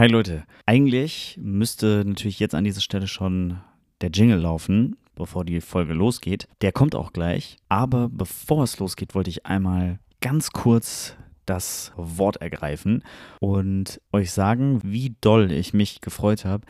Hi Leute, eigentlich müsste natürlich jetzt an dieser Stelle schon der Jingle laufen, bevor die Folge losgeht. Der kommt auch gleich, aber bevor es losgeht, wollte ich einmal ganz kurz das Wort ergreifen und euch sagen, wie doll ich mich gefreut habe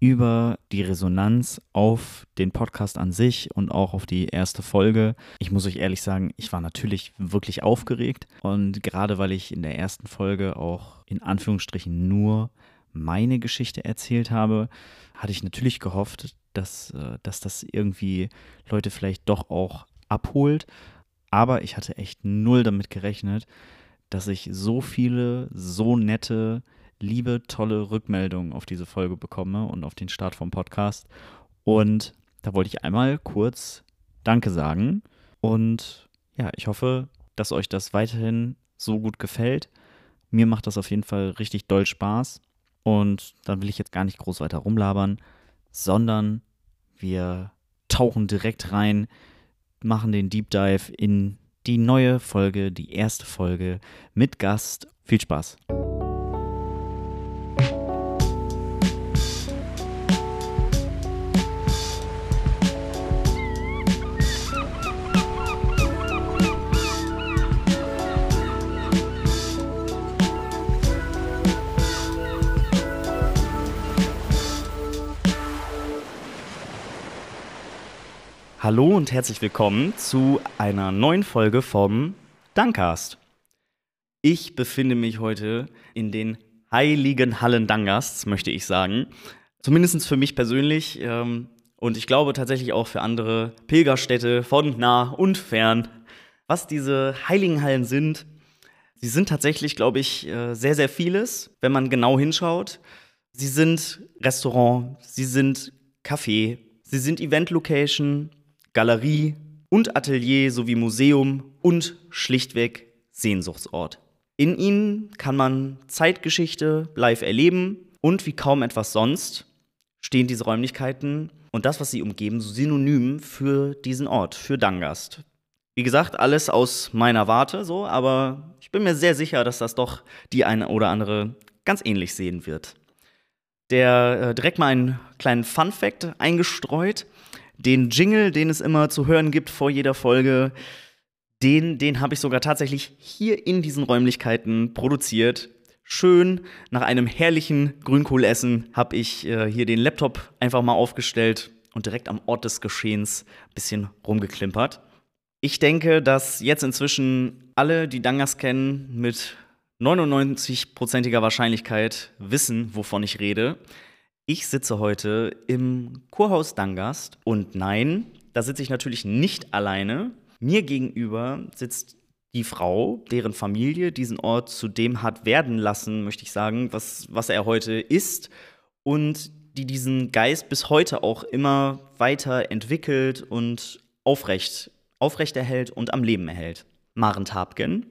über die Resonanz auf den Podcast an sich und auch auf die erste Folge. Ich muss euch ehrlich sagen, ich war natürlich wirklich aufgeregt und gerade weil ich in der ersten Folge auch in Anführungsstrichen nur meine Geschichte erzählt habe, hatte ich natürlich gehofft, dass, äh, dass das irgendwie Leute vielleicht doch auch abholt. Aber ich hatte echt null damit gerechnet, dass ich so viele, so nette liebe, tolle Rückmeldungen auf diese Folge bekomme und auf den Start vom Podcast. Und da wollte ich einmal kurz Danke sagen. Und ja, ich hoffe, dass euch das weiterhin so gut gefällt. Mir macht das auf jeden Fall richtig doll Spaß. Und dann will ich jetzt gar nicht groß weiter rumlabern, sondern wir tauchen direkt rein, machen den Deep Dive in die neue Folge, die erste Folge mit Gast. Viel Spaß! Hallo und herzlich willkommen zu einer neuen Folge vom Dankcast. Ich befinde mich heute in den heiligen Hallen Dangasts, möchte ich sagen. Zumindest für mich persönlich ähm, und ich glaube tatsächlich auch für andere Pilgerstädte von nah und fern. Was diese heiligen Hallen sind, sie sind tatsächlich, glaube ich, äh, sehr, sehr vieles, wenn man genau hinschaut. Sie sind Restaurant, sie sind Café, sie sind Event-Location, Galerie und Atelier sowie Museum und schlichtweg Sehnsuchtsort. In ihnen kann man Zeitgeschichte live erleben und wie kaum etwas sonst stehen diese Räumlichkeiten und das, was sie umgeben, synonym für diesen Ort, für Dangast. Wie gesagt, alles aus meiner Warte so, aber ich bin mir sehr sicher, dass das doch die eine oder andere ganz ähnlich sehen wird. Der äh, direkt mal einen kleinen Fun Fact eingestreut. Den Jingle, den es immer zu hören gibt vor jeder Folge, den, den habe ich sogar tatsächlich hier in diesen Räumlichkeiten produziert. Schön nach einem herrlichen Grünkohlessen habe ich äh, hier den Laptop einfach mal aufgestellt und direkt am Ort des Geschehens ein bisschen rumgeklimpert. Ich denke, dass jetzt inzwischen alle, die Dangas kennen, mit 99%iger Wahrscheinlichkeit wissen, wovon ich rede. Ich sitze heute im Kurhaus Dangast und nein, da sitze ich natürlich nicht alleine. Mir gegenüber sitzt die Frau, deren Familie diesen Ort zu dem hat werden lassen, möchte ich sagen, was, was er heute ist und die diesen Geist bis heute auch immer weiter entwickelt und aufrecht, aufrecht erhält und am Leben erhält. Maren Tabgen,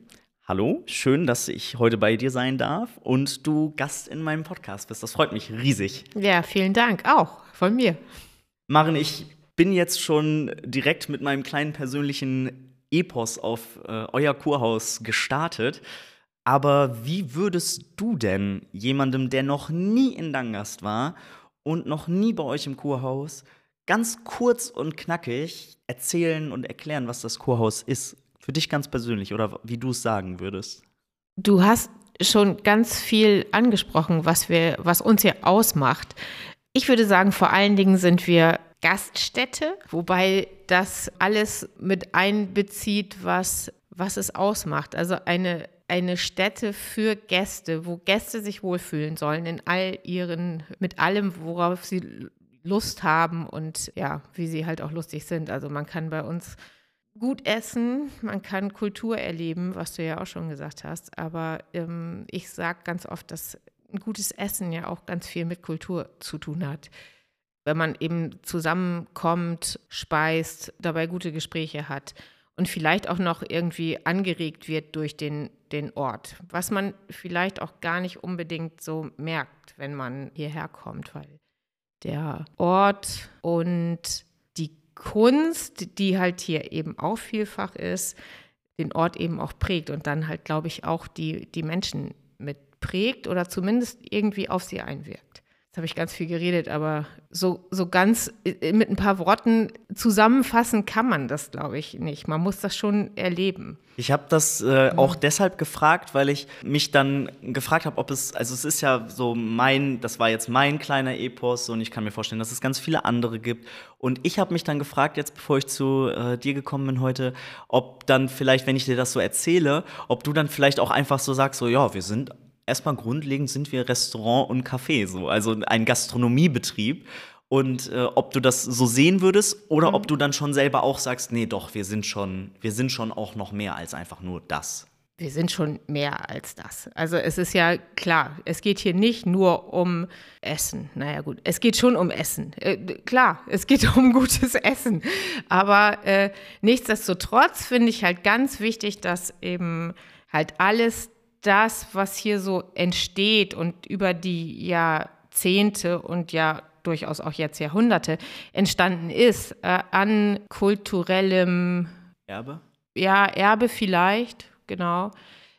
Hallo, schön, dass ich heute bei dir sein darf und du Gast in meinem Podcast bist. Das freut mich riesig. Ja, vielen Dank, auch von mir. Maren, ich bin jetzt schon direkt mit meinem kleinen persönlichen Epos auf äh, euer Kurhaus gestartet. Aber wie würdest du denn jemandem, der noch nie in Dangast war und noch nie bei euch im Kurhaus, ganz kurz und knackig erzählen und erklären, was das Kurhaus ist? Für dich ganz persönlich oder wie du es sagen würdest? Du hast schon ganz viel angesprochen, was, wir, was uns hier ausmacht. Ich würde sagen, vor allen Dingen sind wir Gaststätte, wobei das alles mit einbezieht, was, was es ausmacht. Also eine, eine Stätte für Gäste, wo Gäste sich wohlfühlen sollen in all ihren, mit allem, worauf sie Lust haben und ja, wie sie halt auch lustig sind. Also man kann bei uns gut essen, man kann Kultur erleben, was du ja auch schon gesagt hast. Aber ähm, ich sage ganz oft, dass ein gutes Essen ja auch ganz viel mit Kultur zu tun hat. Wenn man eben zusammenkommt, speist, dabei gute Gespräche hat und vielleicht auch noch irgendwie angeregt wird durch den, den Ort, was man vielleicht auch gar nicht unbedingt so merkt, wenn man hierher kommt, weil der Ort und Kunst, die halt hier eben auch vielfach ist, den Ort eben auch prägt und dann halt, glaube ich, auch die, die Menschen mit prägt oder zumindest irgendwie auf sie einwirkt. Habe ich ganz viel geredet, aber so, so ganz äh, mit ein paar Worten zusammenfassen kann man das, glaube ich, nicht. Man muss das schon erleben. Ich habe das äh, auch deshalb gefragt, weil ich mich dann gefragt habe, ob es, also es ist ja so mein, das war jetzt mein kleiner Epos und ich kann mir vorstellen, dass es ganz viele andere gibt. Und ich habe mich dann gefragt, jetzt bevor ich zu äh, dir gekommen bin heute, ob dann vielleicht, wenn ich dir das so erzähle, ob du dann vielleicht auch einfach so sagst, so ja, wir sind erstmal grundlegend sind wir Restaurant und Café, so, also ein Gastronomiebetrieb. Und äh, ob du das so sehen würdest oder mhm. ob du dann schon selber auch sagst, nee, doch, wir sind schon, wir sind schon auch noch mehr als einfach nur das. Wir sind schon mehr als das. Also es ist ja klar, es geht hier nicht nur um Essen. Naja gut, es geht schon um Essen. Äh, klar, es geht um gutes Essen. Aber äh, nichtsdestotrotz finde ich halt ganz wichtig, dass eben halt alles das, was hier so entsteht und über die Jahrzehnte und ja durchaus auch jetzt Jahrhunderte entstanden ist, äh, an kulturellem Erbe? Ja, Erbe vielleicht, genau.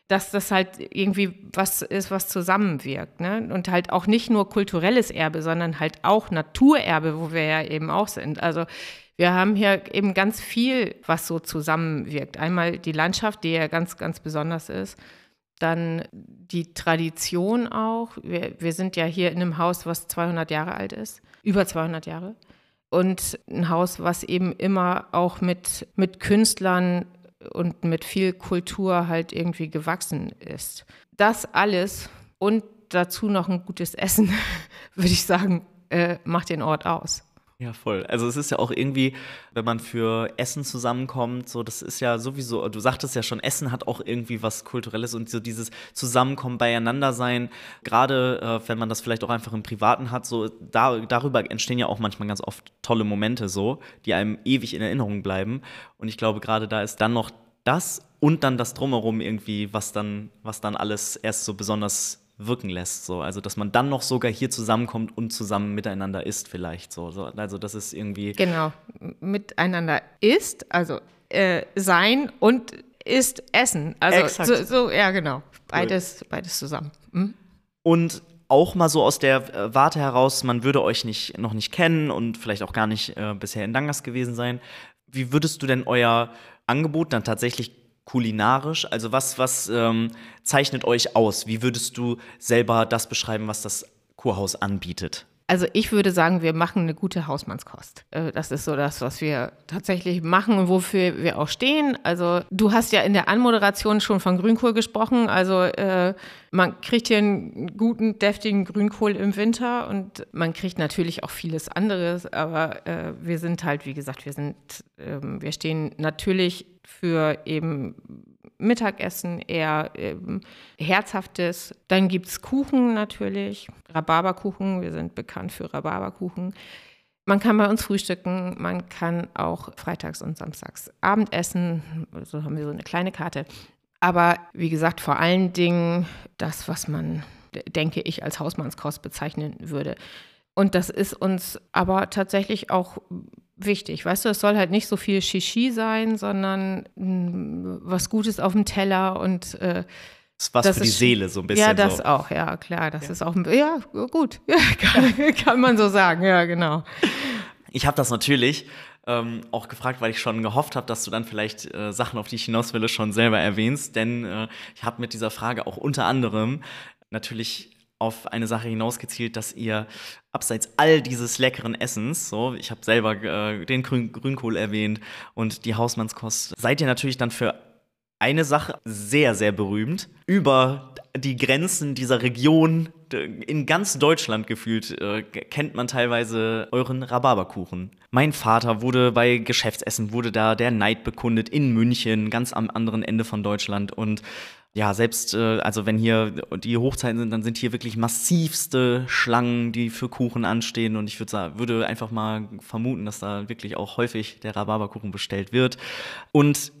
Dass das halt irgendwie was ist, was zusammenwirkt. Ne? Und halt auch nicht nur kulturelles Erbe, sondern halt auch Naturerbe, wo wir ja eben auch sind. Also wir haben hier eben ganz viel, was so zusammenwirkt. Einmal die Landschaft, die ja ganz, ganz besonders ist dann die Tradition auch. Wir, wir sind ja hier in einem Haus, was 200 Jahre alt ist, über 200 Jahre. Und ein Haus, was eben immer auch mit, mit Künstlern und mit viel Kultur halt irgendwie gewachsen ist. Das alles und dazu noch ein gutes Essen, würde ich sagen, äh, macht den Ort aus. Ja, voll. Also es ist ja auch irgendwie, wenn man für Essen zusammenkommt, so das ist ja sowieso, du sagtest ja schon, Essen hat auch irgendwie was Kulturelles und so dieses Zusammenkommen, beieinander sein, gerade äh, wenn man das vielleicht auch einfach im Privaten hat, so da, darüber entstehen ja auch manchmal ganz oft tolle Momente so, die einem ewig in Erinnerung bleiben. Und ich glaube, gerade da ist dann noch das und dann das Drumherum irgendwie, was dann, was dann alles erst so besonders wirken lässt. So. Also, dass man dann noch sogar hier zusammenkommt und zusammen miteinander isst, vielleicht. So. so also, das ist irgendwie. Genau, miteinander isst, also äh, sein und isst essen. Also, so, so, ja, genau. Beides, beides zusammen. Mhm. Und auch mal so aus der äh, Warte heraus, man würde euch nicht, noch nicht kennen und vielleicht auch gar nicht äh, bisher in Dangas gewesen sein. Wie würdest du denn euer Angebot dann tatsächlich kulinarisch? Also was, was ähm, zeichnet euch aus? Wie würdest du selber das beschreiben, was das Kurhaus anbietet? Also ich würde sagen, wir machen eine gute Hausmannskost. Äh, das ist so das, was wir tatsächlich machen und wofür wir auch stehen. Also du hast ja in der Anmoderation schon von Grünkohl gesprochen. Also äh, man kriegt hier einen guten, deftigen Grünkohl im Winter und man kriegt natürlich auch vieles anderes. Aber äh, wir sind halt, wie gesagt, wir sind, äh, wir stehen natürlich für eben Mittagessen eher ähm, herzhaftes. Dann gibt es Kuchen natürlich, Rhabarberkuchen. Wir sind bekannt für Rhabarberkuchen. Man kann bei uns frühstücken, man kann auch freitags und samstags Abendessen. So haben wir so eine kleine Karte. Aber wie gesagt, vor allen Dingen das, was man, denke ich, als Hausmannskost bezeichnen würde. Und das ist uns aber tatsächlich auch wichtig. Weißt du, es soll halt nicht so viel Shishi sein, sondern mh, was Gutes auf dem Teller und äh, das ist was das für die Seele, so ein bisschen. Ja, das so. auch, ja, klar. Das ja. ist auch, ja, gut, ja, kann, kann, man so sagen, ja, genau. Ich habe das natürlich ähm, auch gefragt, weil ich schon gehofft habe, dass du dann vielleicht äh, Sachen, auf die ich hinaus will, schon selber erwähnst, denn äh, ich habe mit dieser Frage auch unter anderem natürlich auf eine Sache hinausgezielt, dass ihr abseits all dieses leckeren Essens, so, ich habe selber äh, den Grün Grünkohl erwähnt und die Hausmannskost, seid ihr natürlich dann für eine Sache sehr, sehr berühmt. Über die Grenzen dieser Region, in ganz Deutschland gefühlt, äh, kennt man teilweise euren Rhabarberkuchen. Mein Vater wurde bei Geschäftsessen, wurde da der Neid bekundet in München, ganz am anderen Ende von Deutschland und ja, selbst, äh, also wenn hier die Hochzeiten sind, dann sind hier wirklich massivste Schlangen, die für Kuchen anstehen. Und ich würde würde einfach mal vermuten, dass da wirklich auch häufig der Rhabarberkuchen bestellt wird. Und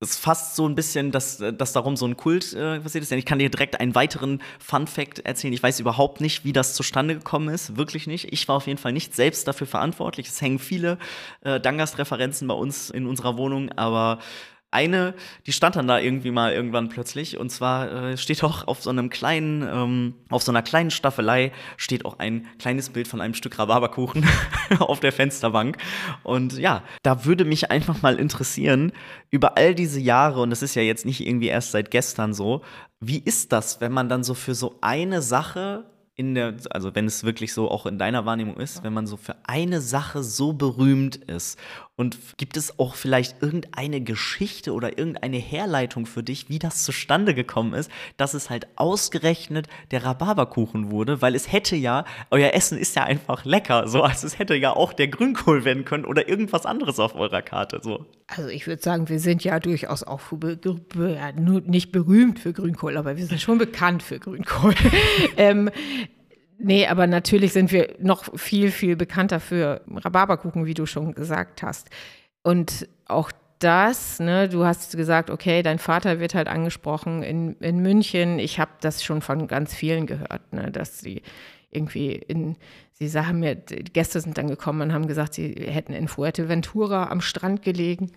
es fast so ein bisschen, dass, dass darum so ein Kult äh, passiert ist. Denn ich kann dir direkt einen weiteren Fun-Fact erzählen. Ich weiß überhaupt nicht, wie das zustande gekommen ist. Wirklich nicht. Ich war auf jeden Fall nicht selbst dafür verantwortlich. Es hängen viele äh, Dangast-Referenzen bei uns in unserer Wohnung, aber eine, die stand dann da irgendwie mal irgendwann plötzlich. Und zwar äh, steht auch auf so einem kleinen, ähm, auf so einer kleinen Staffelei steht auch ein kleines Bild von einem Stück Rhabarberkuchen auf der Fensterbank. Und ja, da würde mich einfach mal interessieren, über all diese Jahre, und das ist ja jetzt nicht irgendwie erst seit gestern so, wie ist das, wenn man dann so für so eine Sache in der, also wenn es wirklich so auch in deiner Wahrnehmung ist, wenn man so für eine Sache so berühmt ist. Und gibt es auch vielleicht irgendeine Geschichte oder irgendeine Herleitung für dich, wie das zustande gekommen ist, dass es halt ausgerechnet der Rhabarberkuchen wurde? Weil es hätte ja, euer Essen ist ja einfach lecker, so also es hätte ja auch der Grünkohl werden können oder irgendwas anderes auf eurer Karte. So. Also ich würde sagen, wir sind ja durchaus auch nicht berühmt für Grünkohl, aber wir sind schon bekannt für Grünkohl. ähm, Nee, aber natürlich sind wir noch viel, viel bekannter für Rhabarberkuchen, wie du schon gesagt hast. Und auch das, ne, du hast gesagt, okay, dein Vater wird halt angesprochen in, in München. Ich habe das schon von ganz vielen gehört, ne, dass sie irgendwie in, sie sagen mir, die Gäste sind dann gekommen und haben gesagt, sie hätten in Fuerteventura am Strand gelegen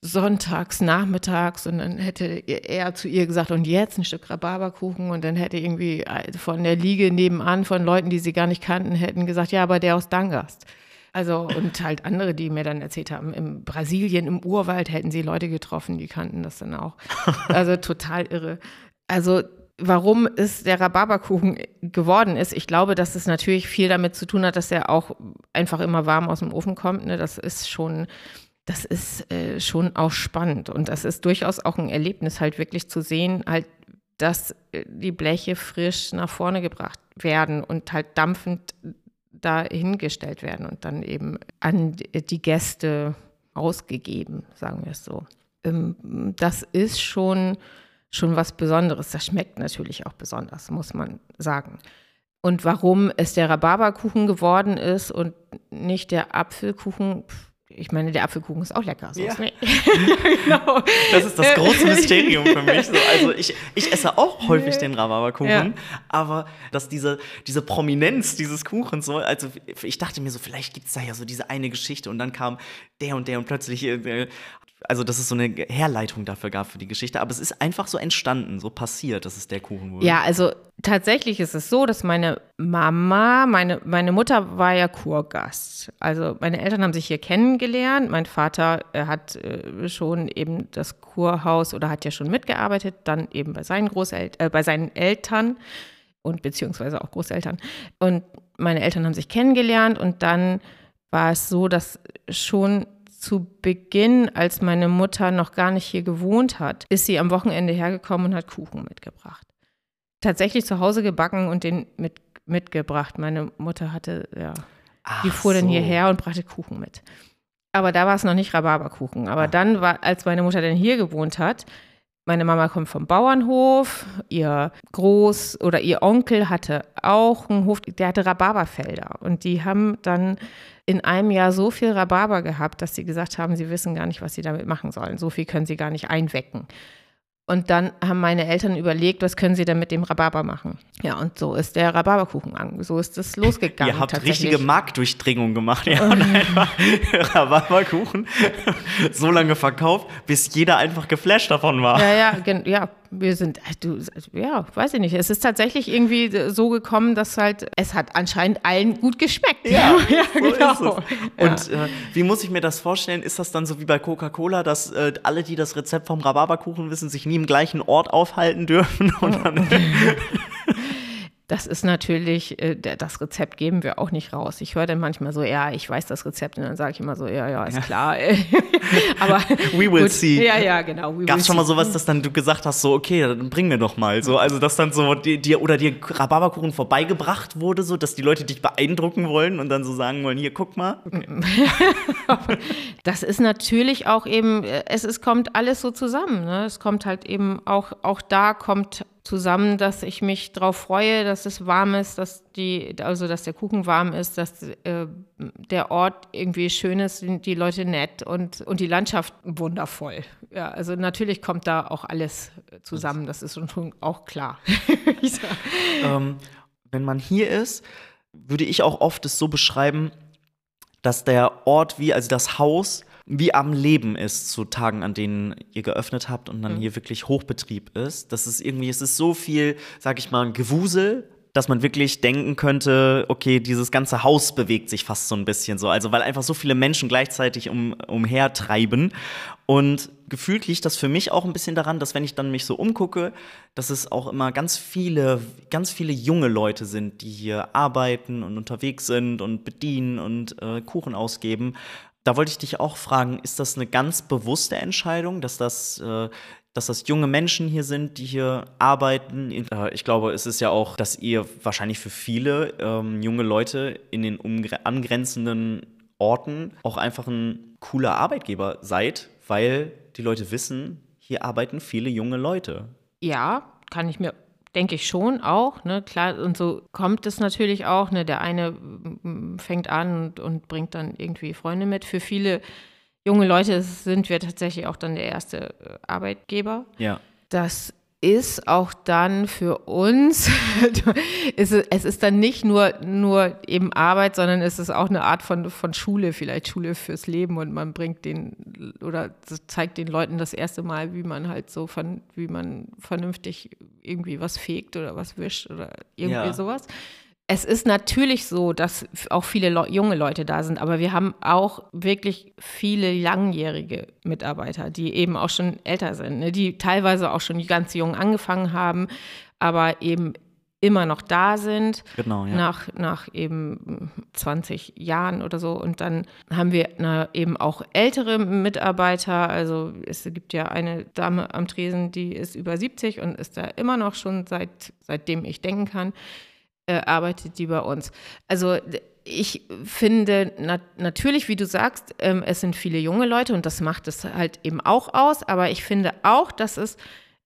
sonntags, nachmittags und dann hätte er zu ihr gesagt, und jetzt ein Stück Rhabarberkuchen und dann hätte irgendwie von der Liege nebenan von Leuten, die sie gar nicht kannten, hätten gesagt, ja, aber der aus Dangast. Also und halt andere, die mir dann erzählt haben, in Brasilien im Urwald hätten sie Leute getroffen, die kannten das dann auch. Also total irre. Also warum es der Rhabarberkuchen geworden ist, ich glaube, dass es natürlich viel damit zu tun hat, dass er auch einfach immer warm aus dem Ofen kommt. Ne? Das ist schon das ist äh, schon auch spannend. Und das ist durchaus auch ein Erlebnis, halt wirklich zu sehen, halt, dass äh, die Bleche frisch nach vorne gebracht werden und halt dampfend dahingestellt werden und dann eben an die Gäste ausgegeben, sagen wir es so. Ähm, das ist schon, schon was Besonderes. Das schmeckt natürlich auch besonders, muss man sagen. Und warum es der Rhabarberkuchen geworden ist und nicht der Apfelkuchen, ich meine, der Apfelkuchen ist auch lecker. So ja. ja. genau. Das ist das große Mysterium für mich. So, also ich, ich esse auch häufig den Rhabarberkuchen, ja. aber dass diese, diese Prominenz dieses Kuchens so, also ich dachte mir so, vielleicht gibt es da ja so diese eine Geschichte und dann kam der und der und plötzlich äh, also dass es so eine Herleitung dafür gab für die Geschichte, aber es ist einfach so entstanden, so passiert, dass es der Kuchen wurde. Ja, also tatsächlich ist es so, dass meine Mama, meine, meine Mutter war ja Kurgast. Also meine Eltern haben sich hier kennengelernt. Mein Vater hat äh, schon eben das Kurhaus oder hat ja schon mitgearbeitet, dann eben bei seinen Großeltern, äh, bei seinen Eltern und beziehungsweise auch Großeltern. Und meine Eltern haben sich kennengelernt und dann war es so, dass schon zu Beginn, als meine Mutter noch gar nicht hier gewohnt hat, ist sie am Wochenende hergekommen und hat Kuchen mitgebracht. Tatsächlich zu Hause gebacken und den mit, mitgebracht. Meine Mutter hatte, ja, Ach die fuhr so. dann hierher und brachte Kuchen mit. Aber da war es noch nicht Rhabarberkuchen. Aber Ach. dann war, als meine Mutter dann hier gewohnt hat, meine Mama kommt vom Bauernhof, ihr Groß- oder ihr Onkel hatte auch einen Hof, der hatte Rhabarberfelder. Und die haben dann in einem Jahr so viel Rhabarber gehabt, dass sie gesagt haben, sie wissen gar nicht, was sie damit machen sollen. So viel können sie gar nicht einwecken. Und dann haben meine Eltern überlegt, was können sie denn mit dem Rhabarber machen. Ja, und so ist der Rhabarberkuchen an. So ist es losgegangen. Ihr habt richtige Marktdurchdringung gemacht. Ihr habt einfach Rhabarberkuchen so lange verkauft, bis jeder einfach geflasht davon war. Ja, ja, ja. Wir sind, äh, du, ja, weiß ich nicht. Es ist tatsächlich irgendwie so gekommen, dass halt, es hat anscheinend allen gut geschmeckt. Ja, ja so genau. Und äh, wie muss ich mir das vorstellen? Ist das dann so wie bei Coca-Cola, dass äh, alle, die das Rezept vom Rhabarberkuchen wissen, sich nie im gleichen Ort aufhalten dürfen? Und dann Das ist natürlich, äh, das Rezept geben wir auch nicht raus. Ich höre dann manchmal so, ja, ich weiß das Rezept und dann sage ich immer so, ja, ja, ist klar. Aber we will gut. see. Ja, ja, genau. Gab es schon mal sowas, dass dann du gesagt hast, so, okay, dann bring mir doch mal. So, also dass dann so dir oder dir Rhabarberkuchen vorbeigebracht wurde, so dass die Leute dich beeindrucken wollen und dann so sagen wollen, hier, guck mal. Okay. das ist natürlich auch eben, es, es kommt alles so zusammen. Ne? Es kommt halt eben auch, auch da kommt zusammen, dass ich mich darauf freue, dass es warm ist, dass die, also dass der Kuchen warm ist, dass äh, der Ort irgendwie schön ist, die Leute nett und, und die Landschaft wundervoll. Ja, also natürlich kommt da auch alles zusammen, das ist schon auch klar. ähm, wenn man hier ist, würde ich auch oft es so beschreiben, dass der Ort wie, also das Haus wie am Leben ist zu Tagen, an denen ihr geöffnet habt und dann Mhm. hier wirklich Hochbetrieb ist. Das ist irgendwie, es ist so viel, sag ich mal, Gewusel, dass man wirklich denken könnte, okay, dieses ganze Haus bewegt sich fast so ein bisschen so. Also weil einfach so viele Menschen gleichzeitig um, umhertreiben. Und gefühlt liegt das für mich auch ein bisschen daran, dass wenn ich dann mich so umgucke, dass es auch immer ganz viele, ganz viele junge Leute sind, die hier arbeiten und unterwegs sind und bedienen und äh, Kuchen ausgeben. Da wollte ich dich auch fragen, ist das eine ganz bewusste Entscheidung, dass das, äh, dass das junge Menschen hier sind, die hier arbeiten? Äh, ich glaube, es ist ja auch, dass ihr wahrscheinlich für viele ähm, junge Leute in den angrenzenden Orten auch einfach ein cooler Arbeitgeber seid, weil die Leute wissen, hier arbeiten viele junge Leute. Ja, kann ich mir, denke ich schon auch, ne, klar, und so kommt es natürlich auch, ne, der eine mm, fängt an und, und bringt dann irgendwie Freunde mit. Für viele junge Leute sind wir tatsächlich auch dann der erste äh, Arbeitgeber. Ja. Das ist auch dann für uns, es, ist, dann nicht nur, nur eben Arbeit, sondern es ist auch eine Art von, von Schule, vielleicht Schule fürs Leben und man bringt den oder zeigt den Leuten das erste Mal, wie man halt so von, wie man vernünftig irgendwie was fegt oder was wischt oder irgendwie Ja. sowas. Es ist natürlich so, dass auch viele Leu junge Leute da sind, aber wir haben auch wirklich viele langjährige Mitarbeiter, die eben auch schon älter sind, ne? die teilweise auch schon ganz jung angefangen haben, aber eben immer noch da sind, Genau, ja. nach, nach eben 20 Jahren oder so. Und dann haben wir na, eben auch ältere Mitarbeiter. Also es gibt ja eine Dame am Tresen, die ist über 70 und ist da immer noch schon seit, seitdem ich denken kann äh, arbeitet die bei uns. Also ich finde na natürlich, wie du sagst, ähm, es sind viele junge Leute und das macht es halt eben auch aus, aber ich finde auch, dass es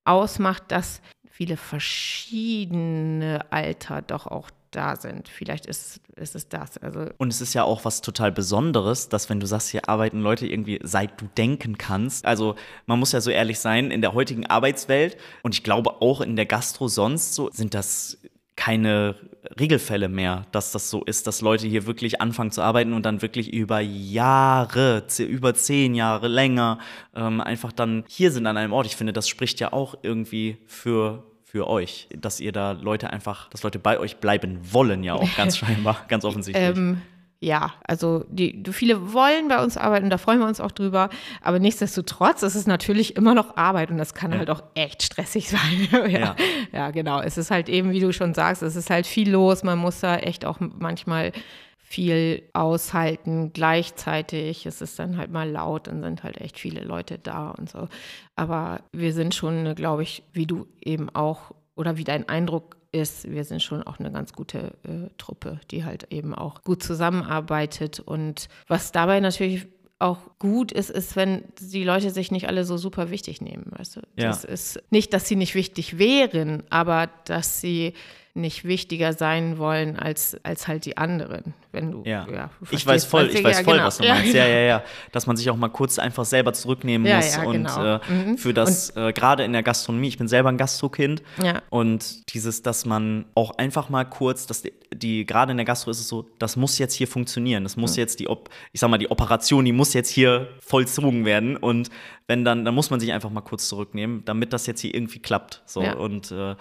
ausmacht, dass viele verschiedene Alter doch auch da sind. Vielleicht ist, ist es das. Also Und es ist ja auch was total Besonderes, dass wenn du sagst, hier arbeiten Leute irgendwie, seit du denken kannst. Also man muss ja so ehrlich sein, in der heutigen Arbeitswelt und ich glaube auch in der Gastro sonst so, sind das keine Regelfälle mehr, dass das so ist, dass Leute hier wirklich anfangen zu arbeiten und dann wirklich über Jahre, über zehn Jahre länger ähm, einfach dann hier sind an einem Ort. Ich finde, das spricht ja auch irgendwie für für euch, dass ihr da Leute einfach, dass Leute bei euch bleiben wollen, ja auch ganz scheinbar, ganz offensichtlich. Ähm, ja, also die, viele wollen bei uns arbeiten, da freuen wir uns auch drüber. Aber nichtsdestotrotz ist es natürlich immer noch Arbeit und das kann Ja. halt auch echt stressig sein. ja. Ja. ja, genau. Es ist halt eben, wie du schon sagst, es ist halt viel los. Man muss da echt auch manchmal viel aushalten gleichzeitig. Es ist dann halt mal laut, dann sind halt echt viele Leute da und so. Aber wir sind schon, glaube ich, wie du eben auch oder wie dein Eindruck ist, wir sind schon auch eine ganz gute äh, Truppe, die halt eben auch gut zusammenarbeitet. Und was dabei natürlich auch gut ist, ist, wenn die Leute sich nicht alle so super wichtig nehmen, weißt du? Ja. Das ist nicht, dass sie nicht wichtig wären, aber dass sie nicht wichtiger sein wollen als, als halt die anderen. Wenn du, Ja. ja du ich weiß voll, was ich weiß voll, genau. was du meinst. Ja, genau. ja, ja. Dass man sich auch mal kurz einfach selber zurücknehmen Ja, muss. ja, und genau. äh, Mhm. für das, äh, gerade in der Gastronomie, ich bin selber ein Gastrokind. Ja. Und dieses, dass man auch einfach mal kurz, dass die, die gerade in der Gastro ist es so, das muss jetzt hier funktionieren. Das muss jetzt die, Op ich sag mal, die Operation, die muss jetzt hier vollzogen werden. Und wenn dann, dann muss man sich einfach mal kurz zurücknehmen, damit das jetzt hier irgendwie klappt. So und äh,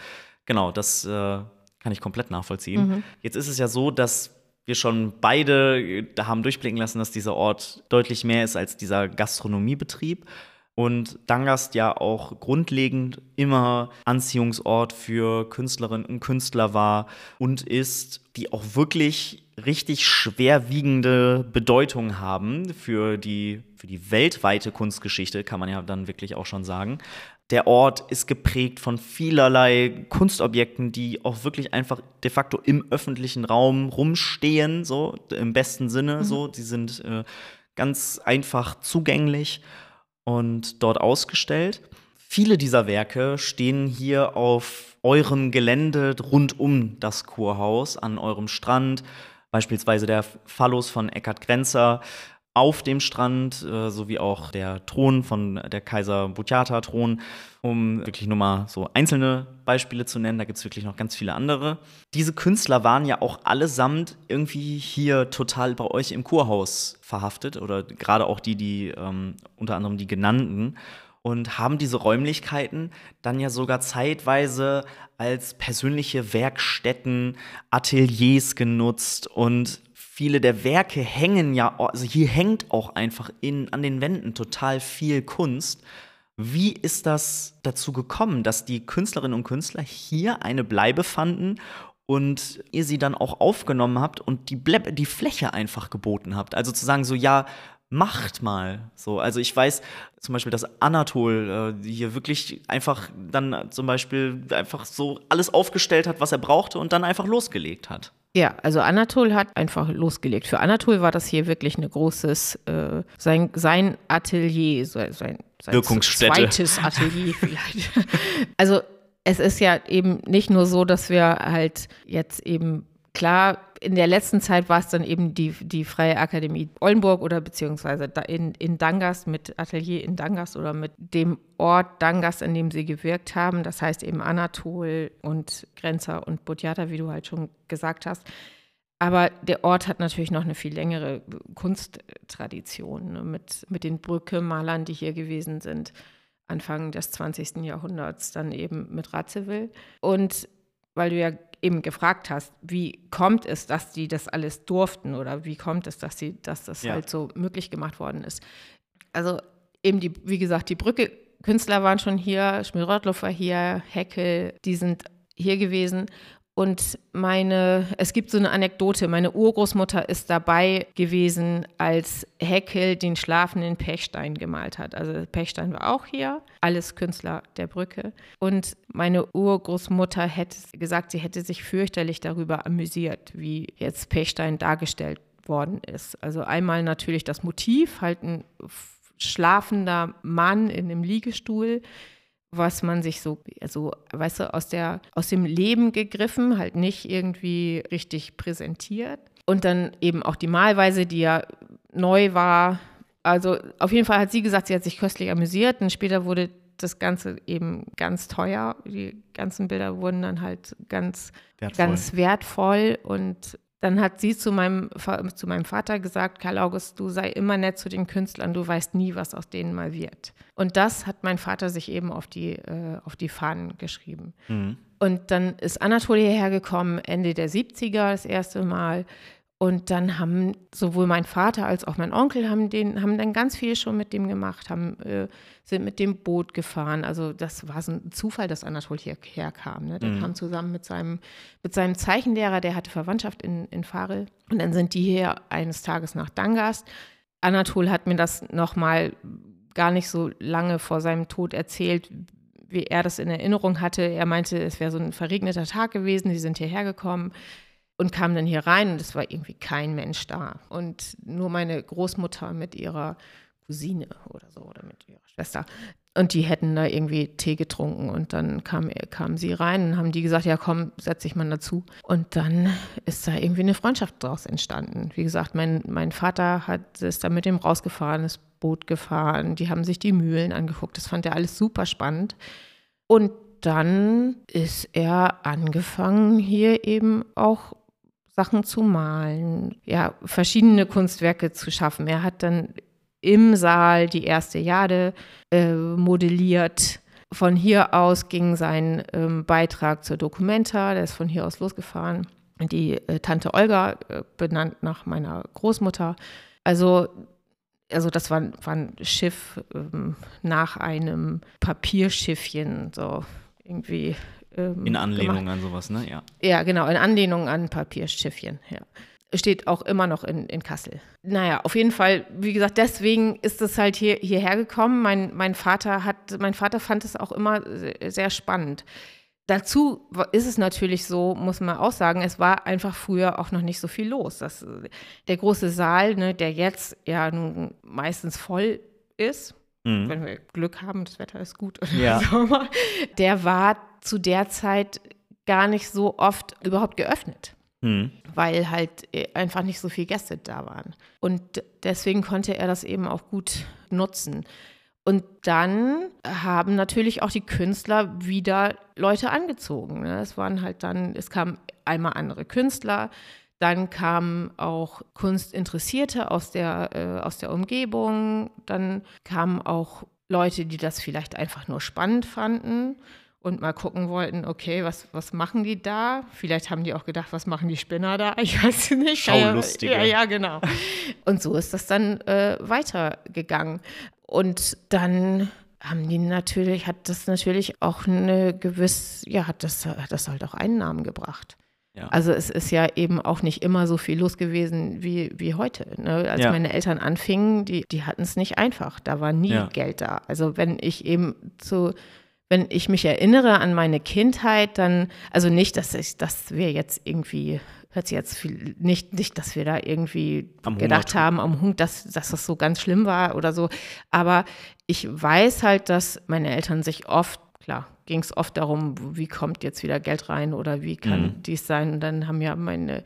genau, das äh, kann ich komplett nachvollziehen. Jetzt ist es ja so, dass wir schon beide äh, da haben durchblicken lassen, dass dieser Ort deutlich mehr ist als dieser Gastronomiebetrieb. Und Dangast ja auch grundlegend immer Anziehungsort für Künstlerinnen und Künstler war und ist, die auch wirklich richtig schwerwiegende Bedeutung haben für die, für die weltweite Kunstgeschichte, kann man ja dann wirklich auch schon sagen. Der Ort ist geprägt von vielerlei Kunstobjekten, die auch wirklich einfach de facto im öffentlichen Raum rumstehen, so im besten Sinne. So, die sind äh, ganz einfach zugänglich und dort ausgestellt. Viele dieser Werke stehen hier auf eurem Gelände rund um das Kurhaus, an eurem Strand. Beispielsweise der Phallus von Eckhard Grenzer auf dem Strand, äh, sowie auch der Thron von der Kaiser Butjata-Thron, um wirklich nur mal so einzelne Beispiele zu nennen. Da gibt es wirklich noch ganz viele andere. Diese Künstler waren ja auch allesamt irgendwie hier total bei euch im Kurhaus verhaftet oder gerade auch die, die ähm, unter anderem die genannten und haben diese Räumlichkeiten dann ja sogar zeitweise als persönliche Werkstätten, Ateliers genutzt und viele der Werke hängen ja, also hier hängt auch einfach in, an den Wänden total viel Kunst. Wie ist das dazu gekommen, dass die Künstlerinnen und Künstler hier eine Bleibe fanden und ihr sie dann auch aufgenommen habt und die, Ble die Fläche einfach geboten habt? Also zu sagen, so, ja, macht mal. So, also ich weiß zum Beispiel, dass Anatol äh, hier wirklich einfach dann zum Beispiel einfach so alles aufgestellt hat, was er brauchte und dann einfach losgelegt hat. Ja, also Anatol hat einfach losgelegt. Für Anatol war das hier wirklich ein großes, äh, sein, sein Atelier, sein, sein zweites Atelier vielleicht. also es ist ja eben nicht nur so, dass wir halt jetzt eben klar, in der letzten Zeit war es dann eben die, die Freie Akademie Oldenburg oder beziehungsweise in, in Dangast mit Atelier in Dangast oder mit dem Ort Dangast, in dem sie gewirkt haben. Das heißt eben Anatol und Grenzer und Budjata, wie du halt schon gesagt hast. Aber der Ort hat natürlich noch eine viel längere Kunsttradition ne, mit, mit den Brückemalern, die hier gewesen sind. Anfang des 20. Jahrhunderts, dann eben mit Ratzewil. Und weil du ja eben gefragt hast, wie kommt es, dass die das alles durften oder wie kommt es, dass, sie, dass das ja. halt so möglich gemacht worden ist. Also eben die, wie gesagt, die Brücke, Künstler waren schon hier, Schmidt-Rottloff war hier, Heckel, die sind hier gewesen und meine, es gibt so eine Anekdote, meine Urgroßmutter ist dabei gewesen, als Heckel den schlafenden Pechstein gemalt hat. Also Pechstein war auch hier, alles Künstler der Brücke. Und meine Urgroßmutter hätte gesagt, sie hätte sich fürchterlich darüber amüsiert, wie jetzt Pechstein dargestellt worden ist. Also einmal natürlich das Motiv, halt ein schlafender Mann in einem Liegestuhl was man sich so, also, weißt du, aus, der, aus dem Leben gegriffen, halt nicht irgendwie richtig präsentiert. Und dann eben auch die Malweise, die ja neu war. Also auf jeden Fall hat sie gesagt, sie hat sich köstlich amüsiert und später wurde das Ganze eben ganz teuer. Die ganzen Bilder wurden dann halt ganz wertvoll, ganz wertvoll und dann hat sie zu meinem, zu meinem Vater gesagt, Karl August, du sei immer nett zu den Künstlern, du weißt nie, was aus denen mal wird. Und das hat mein Vater sich eben auf die, äh, auf die Fahnen geschrieben. Mhm. Und dann ist Anatole hierher gekommen, Ende der 70er das erste Mal. Und dann haben sowohl mein Vater als auch mein Onkel haben den, haben dann ganz viel schon mit dem gemacht, haben, äh, sind mit dem Boot gefahren. Also das war so ein Zufall, dass Anatol hierher kam. Ne? Der mhm. kam zusammen mit seinem, mit seinem Zeichenlehrer, der hatte Verwandtschaft in, in Farel. Und dann sind die hier eines Tages nach Dangast. Anatol hat mir das nochmal gar nicht so lange vor seinem Tod erzählt, wie er das in Erinnerung hatte. Er meinte, es wäre so ein verregneter Tag gewesen, die sind hierher gekommen und kam dann hier rein und es war irgendwie kein Mensch da. Und nur meine Großmutter mit ihrer Cousine oder so oder mit ihrer Schwester. Und die hätten da irgendwie Tee getrunken und dann kam, kam sie rein und haben die gesagt, ja komm, setz dich mal dazu. Und dann ist da irgendwie eine Freundschaft draus entstanden. Wie gesagt, mein, mein Vater hat, ist da mit dem rausgefahren, ist Boot gefahren, die haben sich die Mühlen angeguckt. Das fand er alles super spannend. Und dann ist er angefangen, hier eben auch Sachen zu malen, ja, verschiedene Kunstwerke zu schaffen. Er hat dann im Saal die erste Jade äh, modelliert. Von hier aus ging sein ähm, Beitrag zur Documenta, der ist von hier aus losgefahren. Die äh, Tante Olga, äh, benannt nach meiner Großmutter. Also, also das war, war ein Schiff ähm, nach einem Papierschiffchen, so irgendwie ähm, in Anlehnung gemacht. an sowas, ne? Ja. Ja, genau, in Anlehnung an Papierschiffchen, ja. Steht auch immer noch in, in Kassel. Naja, auf jeden Fall, wie gesagt, deswegen ist es halt hier, hierher gekommen. Mein, mein Vater hat, mein Vater fand es auch immer sehr spannend. Dazu ist es natürlich so, muss man auch sagen, es war einfach früher auch noch nicht so viel los. Das, der große Saal, ne, der jetzt ja nun meistens voll ist, mhm. wenn wir Glück haben, das Wetter ist gut, ja. der war zu der Zeit gar nicht so oft überhaupt geöffnet. mhm. weil halt äh, einfach nicht so viele Gäste da waren. Und deswegen konnte er das eben auch gut nutzen. Und dann haben natürlich auch die Künstler wieder Leute angezogen. Ne? Es waren halt dann, es kamen einmal andere Künstler, dann kamen auch Kunstinteressierte aus der, äh, aus der Umgebung, dann kamen auch Leute, die das vielleicht einfach nur spannend fanden und mal gucken wollten, okay, was, was machen die da? Vielleicht haben die auch gedacht, was machen die Spinner da? Ich weiß nicht. Schaulustige. Ja, ja, genau. Und so ist das dann äh, weitergegangen. Und dann haben die natürlich, hat das natürlich auch eine gewisse, ja, hat das, hat das halt auch Einnahmen gebracht. Ja. Also es ist ja eben auch nicht immer so viel los gewesen wie, wie heute. Ne? Als ja. meine Eltern anfingen, die, die hatten es nicht einfach. Da war nie ja. Geld da. Also wenn ich eben zu wenn ich mich erinnere an meine Kindheit, dann, also nicht, dass ich, dass wir jetzt irgendwie, hört sich jetzt viel, nicht, nicht, dass wir da irgendwie am gedacht haben, am Hund, dass, dass das so ganz schlimm war oder so. Aber ich weiß halt, dass meine Eltern sich oft, klar, ging es oft darum, wie kommt jetzt wieder Geld rein oder wie kann mhm. dies sein. Und dann haben ja meine,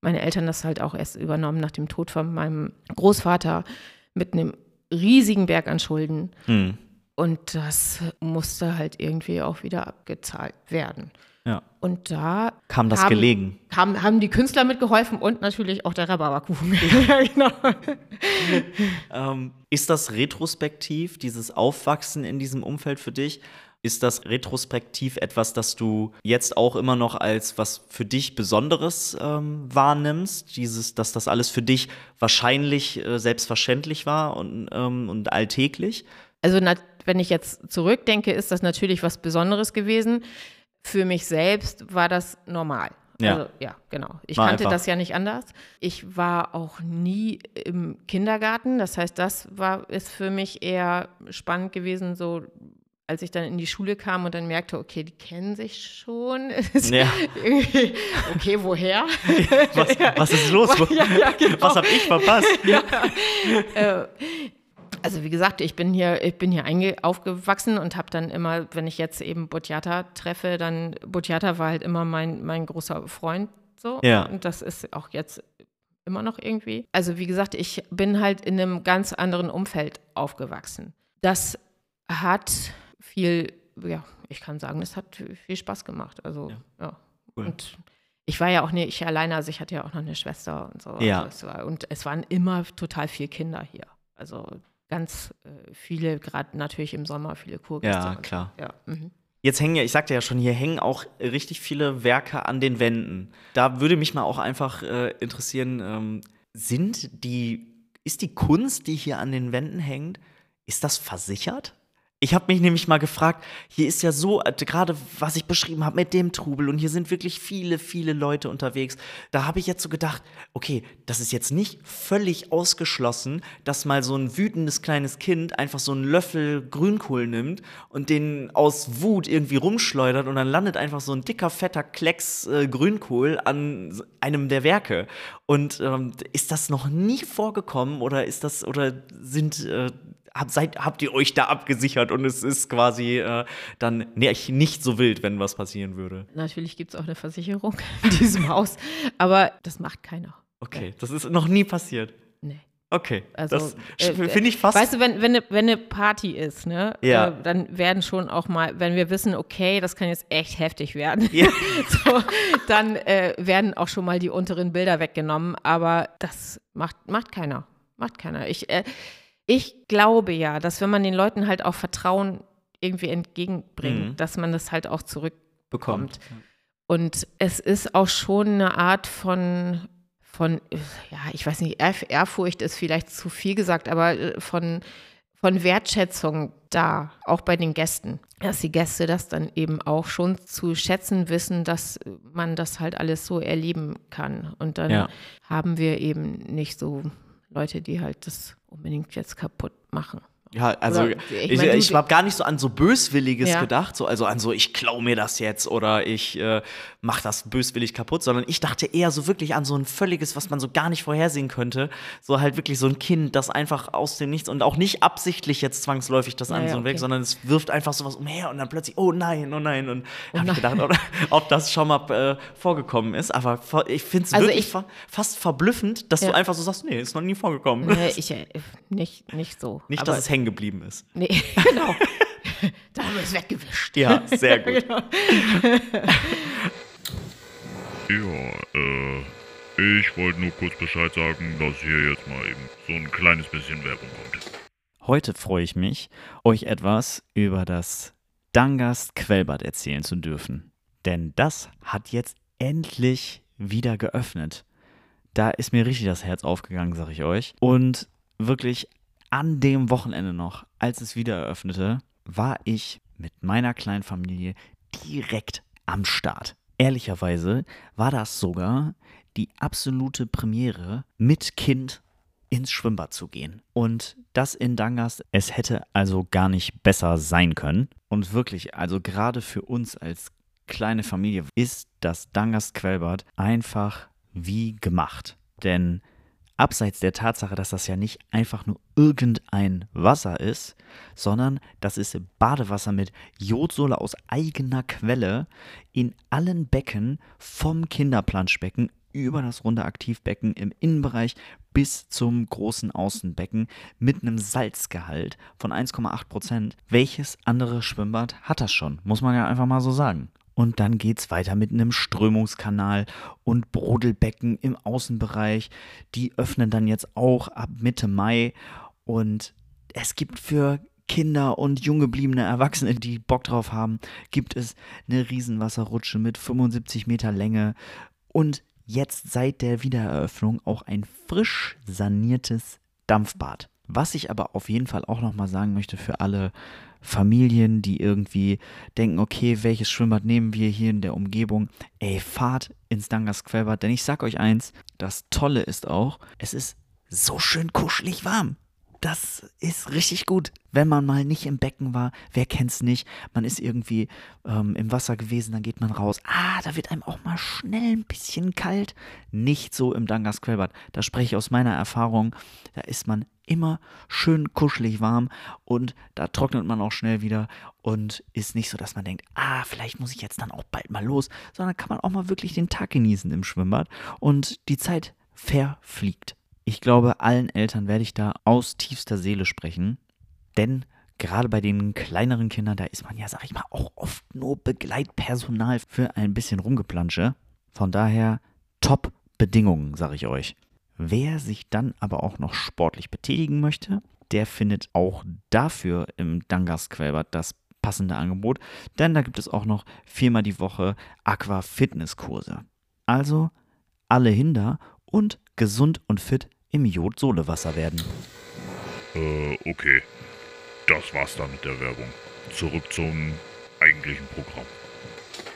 meine Eltern das halt auch erst übernommen nach dem Tod von meinem Großvater mit einem riesigen Berg an Schulden. Mhm. Und das musste halt irgendwie auch wieder abgezahlt werden. Ja. Und da kam das haben, gelegen. Haben, haben die Künstler mitgeholfen und natürlich auch der Rhabarberkuchen. genau. ähm, ist das retrospektiv, dieses Aufwachsen in diesem Umfeld für dich? Ist das retrospektiv etwas, das du jetzt auch immer noch als was für dich Besonderes ähm, wahrnimmst? Dieses, dass das alles für dich wahrscheinlich äh, selbstverständlich war und, ähm, und alltäglich? Also wenn ich jetzt zurückdenke, ist das natürlich was Besonderes gewesen. Für mich selbst war das normal. Ja, also, ja genau. Ich war kannte einfach. das ja nicht anders. Ich war auch nie im Kindergarten. Das heißt, das war ist für mich eher spannend gewesen, so als ich dann in die Schule kam und dann merkte, okay, die kennen sich schon. Ja. okay, woher? Was, was ist los? Ja, ja, genau. Was habe ich verpasst? Äh, also wie gesagt, ich bin hier, ich bin hier aufgewachsen und habe dann immer, wenn ich jetzt eben Botjata treffe, dann Botjata war halt immer mein, mein großer Freund so. Ja. Und das ist auch jetzt immer noch irgendwie. Also wie gesagt, ich bin halt in einem ganz anderen Umfeld aufgewachsen. Das hat viel, ja, ich kann sagen, es hat viel Spaß gemacht. Also ja. ja. Cool. Und ich war ja auch nicht ich alleine, also ich hatte ja auch noch eine Schwester und so. Ja. Also es war, und es waren immer total viele Kinder hier. Also ganz äh, viele, gerade natürlich im Sommer, viele Kurgäste. Ja, klar. Ja, mhm. Jetzt hängen ja, ich sagte ja schon, hier hängen auch richtig viele Werke an den Wänden. Da würde mich mal auch einfach äh, interessieren, ähm, sind die, ist die Kunst, die hier an den Wänden hängt, ist das versichert? Ich habe mich nämlich mal gefragt, hier ist ja so, äh, gerade was ich beschrieben habe mit dem Trubel und hier sind wirklich viele, viele Leute unterwegs. Da habe ich jetzt so gedacht, okay, das ist jetzt nicht völlig ausgeschlossen, dass mal so ein wütendes kleines Kind einfach so einen Löffel Grünkohl nimmt und den aus Wut irgendwie rumschleudert und dann landet einfach so ein dicker, fetter Klecks äh, Grünkohl an einem der Werke. Und ähm, ist das noch nie vorgekommen oder ist das, oder sind äh, hab, seid, habt ihr euch da abgesichert und es ist quasi äh, dann nee, nicht so wild, wenn was passieren würde. Natürlich gibt es auch eine Versicherung in diesem Haus, aber das macht keiner. Okay, das ist noch nie passiert. Nee. Okay, also, das äh, finde ich fast. Weißt du, wenn, wenn, eine, wenn eine Party ist, ne, ja. äh, dann werden schon auch mal, wenn wir wissen, okay, das kann jetzt echt heftig werden, ja. so, dann äh, werden auch schon mal die unteren Bilder weggenommen. Aber das macht, macht keiner. Macht keiner. Ich, äh, ich glaube ja, dass wenn man den Leuten halt auch Vertrauen irgendwie entgegenbringt, mhm. dass man das halt auch zurückbekommt. Und es ist auch schon eine Art von, von, ja, ich weiß nicht, Ehrfurcht ist vielleicht zu viel gesagt, aber äh, von, von Wertschätzung da, auch bei den Gästen. Dass die Gäste das dann eben auch schon zu schätzen wissen, dass man das halt alles so erleben kann. Und dann ja. haben wir eben nicht so Leute, die halt das unbedingt jetzt kaputt machen. Ja, also Oder, ich, ich ich, habe gar nicht so an so Böswilliges Ja. gedacht, so, also an so, ich klau mir das jetzt oder ich äh, mach das böswillig kaputt, sondern ich dachte eher so wirklich an so ein völliges, was man so gar nicht vorhersehen könnte. So halt wirklich so ein Kind, das einfach aus dem Nichts und auch nicht absichtlich jetzt zwangsläufig das Ja, an so und weg, okay. sondern es wirft einfach sowas umher und dann plötzlich, oh nein, oh nein. Und da habe ich gedacht, ob, ob das schon mal äh, vorgekommen ist. Aber ich finde es Also wirklich ich- fa fast verblüffend, dass Ja. du einfach so sagst, nee, ist noch nie vorgekommen. Nee, ich, äh, nicht, nicht so. Nicht, dass es hängen geblieben ist. Nee, genau. da haben wir es weggewischt. Ja, sehr gut. Ja, äh, ich wollte nur kurz Bescheid sagen, dass hier jetzt mal eben so ein kleines bisschen Werbung kommt. Heute freue ich mich, euch etwas über das Dangast Quellbad erzählen zu dürfen. Denn das hat jetzt endlich wieder geöffnet. Da ist mir richtig das Herz aufgegangen, sag ich euch. Und wirklich an dem Wochenende noch, als es wieder eröffnete, war ich mit meiner kleinen Familie direkt am Start. Ehrlicherweise war das sogar die absolute Premiere mit Kind ins Schwimmbad zu gehen. Und das in Dangast, es hätte also gar nicht besser sein können. Und wirklich, also gerade für uns als kleine Familie ist das Dangast Quellbad einfach wie gemacht. Denn abseits der Tatsache, dass das ja nicht einfach nur irgendein Wasser ist, sondern das ist Badewasser mit Jodsohle aus eigener Quelle in allen Becken vom Kinderplanschbecken über das runde Aktivbecken im Innenbereich bis zum großen Außenbecken mit einem Salzgehalt von 1,8 Prozent. Welches andere Schwimmbad hat das schon? Muss man ja einfach mal so sagen. Und dann geht's weiter mit einem Strömungskanal und Brodelbecken im Außenbereich. Die öffnen dann jetzt auch ab Mitte Mai. Und es gibt für Kinder und jung gebliebene Erwachsene, die Bock drauf haben, gibt es eine Riesenwasserrutsche mit 75 Meter Länge und jetzt seit der Wiedereröffnung auch ein frisch saniertes Dampfbad. Was ich aber auf jeden Fall auch nochmal sagen möchte für alle Familien, die irgendwie denken, okay, welches Schwimmbad nehmen wir hier in der Umgebung? Ey, fahrt ins Dangas Quellbad, denn ich sag euch eins, das Tolle ist auch, es ist so schön kuschelig warm. Das ist richtig gut. Wenn man mal nicht im Becken war, wer kennt's nicht? Man ist irgendwie ähm, im Wasser gewesen, dann geht man raus. Ah, da wird einem auch mal schnell ein bisschen kalt. Nicht so im Dangas Quellbad. Da spreche ich aus meiner Erfahrung. Da ist man immer schön kuschelig warm und da trocknet man auch schnell wieder und ist nicht so, dass man denkt, ah, vielleicht muss ich jetzt dann auch bald mal los, sondern kann man auch mal wirklich den Tag genießen im Schwimmbad und die Zeit verfliegt. Ich glaube, allen Eltern werde ich da aus tiefster Seele sprechen, denn gerade bei den kleineren Kindern, da ist man ja, sag ich mal, auch oft nur Begleitpersonal für ein bisschen Rumgeplansche. Von daher top Bedingungen, sage ich euch. Wer sich dann aber auch noch sportlich betätigen möchte, der findet auch dafür im Dangas Quellbad das passende Angebot, denn da gibt es auch noch viermal die Woche Aqua-Fitness-Kurse. Also alle hinder und gesund und fit im Jod-Sohle-Wasser werden. Äh, okay. Das war's dann mit der Werbung. Zurück zum eigentlichen Programm.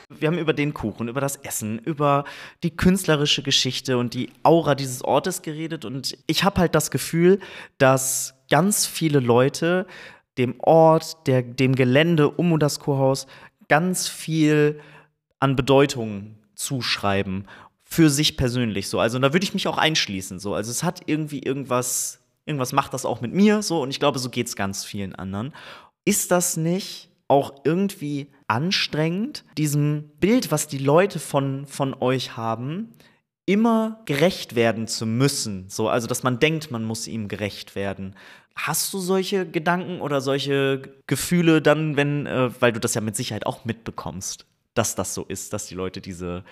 Wir haben über den Kuchen, über das Essen, über die künstlerische Geschichte und die Aura dieses Ortes geredet. Und ich habe halt das Gefühl, dass ganz viele Leute dem Ort, der, dem Gelände um das Kurhaus ganz viel an Bedeutung zuschreiben. Für sich persönlich so. Also da würde ich mich auch einschließen. So. Also es hat irgendwie irgendwas, irgendwas macht das auch mit mir so. Und ich glaube, so geht es ganz vielen anderen. Ist das nicht auch irgendwie anstrengend, diesem Bild, was die Leute von, von euch haben, immer gerecht werden zu müssen. So, also dass man denkt, man muss ihm gerecht werden. Hast du solche Gedanken oder solche Gefühle dann, wenn, äh, weil du das ja mit Sicherheit auch mitbekommst, dass das so ist, dass die Leute diese,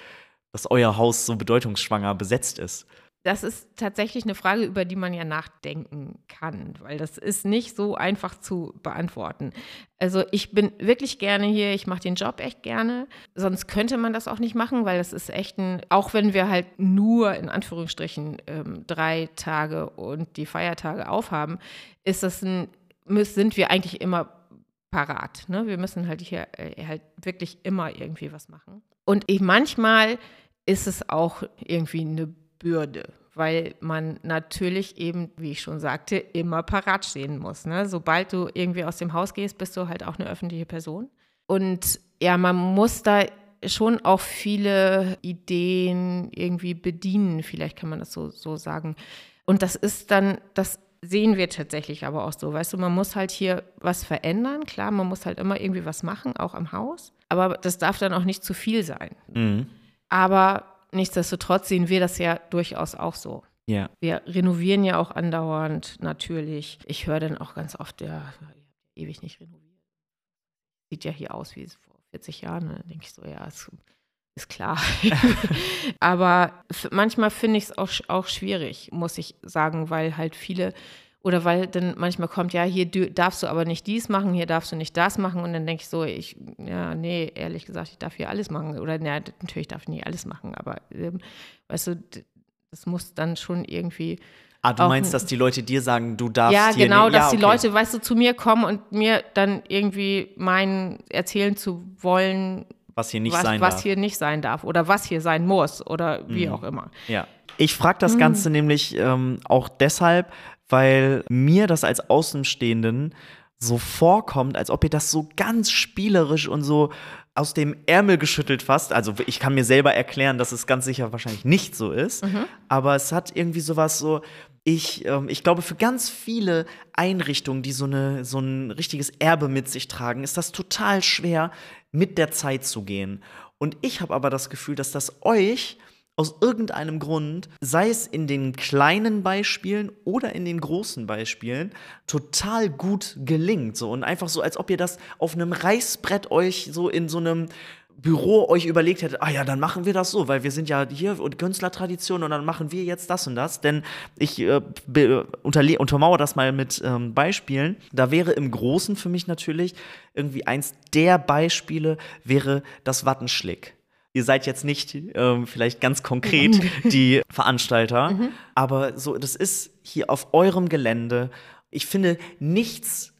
dass euer Haus so bedeutungsschwanger besetzt ist? Das ist tatsächlich eine Frage, über die man ja nachdenken kann, weil das ist nicht so einfach zu beantworten. Also ich bin wirklich gerne hier, ich mache den Job echt gerne, sonst könnte man das auch nicht machen, weil das ist echt ein, auch wenn wir halt nur in Anführungsstrichen ähm, drei Tage und die Feiertage aufhaben, ist das ein, sind wir eigentlich immer parat. Ne? Wir müssen halt hier äh, halt wirklich immer irgendwie was machen. Und ich, manchmal ist es auch irgendwie eine Bürde, weil man natürlich eben, wie ich schon sagte, immer parat stehen muss. Ne? Sobald du irgendwie aus dem Haus gehst, bist du halt auch eine öffentliche Person. Und ja, man muss da schon auch viele Ideen irgendwie bedienen, vielleicht kann man das so, so sagen. Und das ist dann, das sehen wir tatsächlich aber auch so. Weißt du, man muss halt hier was verändern. Klar, man muss halt immer irgendwie was machen, auch am Haus. Aber das darf dann auch nicht zu viel sein. Mhm. Aber nichtsdestotrotz sehen wir das ja durchaus auch so. Ja. Wir renovieren ja auch andauernd, natürlich. Ich höre dann auch ganz oft, ja, ewig nicht renoviert. Sieht ja hier aus wie vor 40 Jahren. Dann denke ich so, ja, ist, ist klar. Aber manchmal finde ich es auch, auch schwierig, muss ich sagen, weil halt viele oder weil dann manchmal kommt, ja, hier darfst du aber nicht dies machen, hier darfst du nicht das machen. Und dann denke ich so, ich, ja, nee, ehrlich gesagt, ich darf hier alles machen. Oder ja, natürlich darf ich nicht alles machen, aber ähm, weißt du, das muss dann schon irgendwie. Ah, du meinst, dass die Leute dir sagen, du darfst Ja, hier genau, dass ja, die okay. Leute, weißt du, zu mir kommen und mir dann irgendwie meinen, erzählen zu wollen, was hier nicht was, sein was darf. hier nicht sein darf oder was hier sein muss oder wie Mhm. auch immer. Ja. Ich frage das Ganze nämlich ähm, auch deshalb, weil mir das als Außenstehenden so vorkommt, als ob ihr das so ganz spielerisch und so aus dem Ärmel geschüttelt fast. Also ich kann mir selber erklären, dass es ganz sicher wahrscheinlich nicht so ist. Aber es hat irgendwie sowas so. Ich, ähm, ich glaube, für ganz viele Einrichtungen, die so, eine, so ein richtiges Erbe mit sich tragen, ist das total schwer, mit der Zeit zu gehen. Und ich habe aber das Gefühl, dass das euch aus irgendeinem Grund, sei es in den kleinen Beispielen oder in den großen Beispielen, total gut gelingt. So. Und einfach so, als ob ihr das auf einem Reißbrett euch so in so einem Büro euch überlegt hättet, ah ja, dann machen wir das so, weil wir sind ja hier und Künstlertradition und dann machen wir jetzt das und das. Denn ich äh, untermauere das mal mit ähm, Beispielen. Da wäre im Großen für mich natürlich irgendwie eins der Beispiele wäre das Wattenschlick. Ihr seid jetzt nicht ähm, vielleicht ganz konkret die Veranstalter, aber so, das ist hier auf eurem Gelände. Ich finde, nichts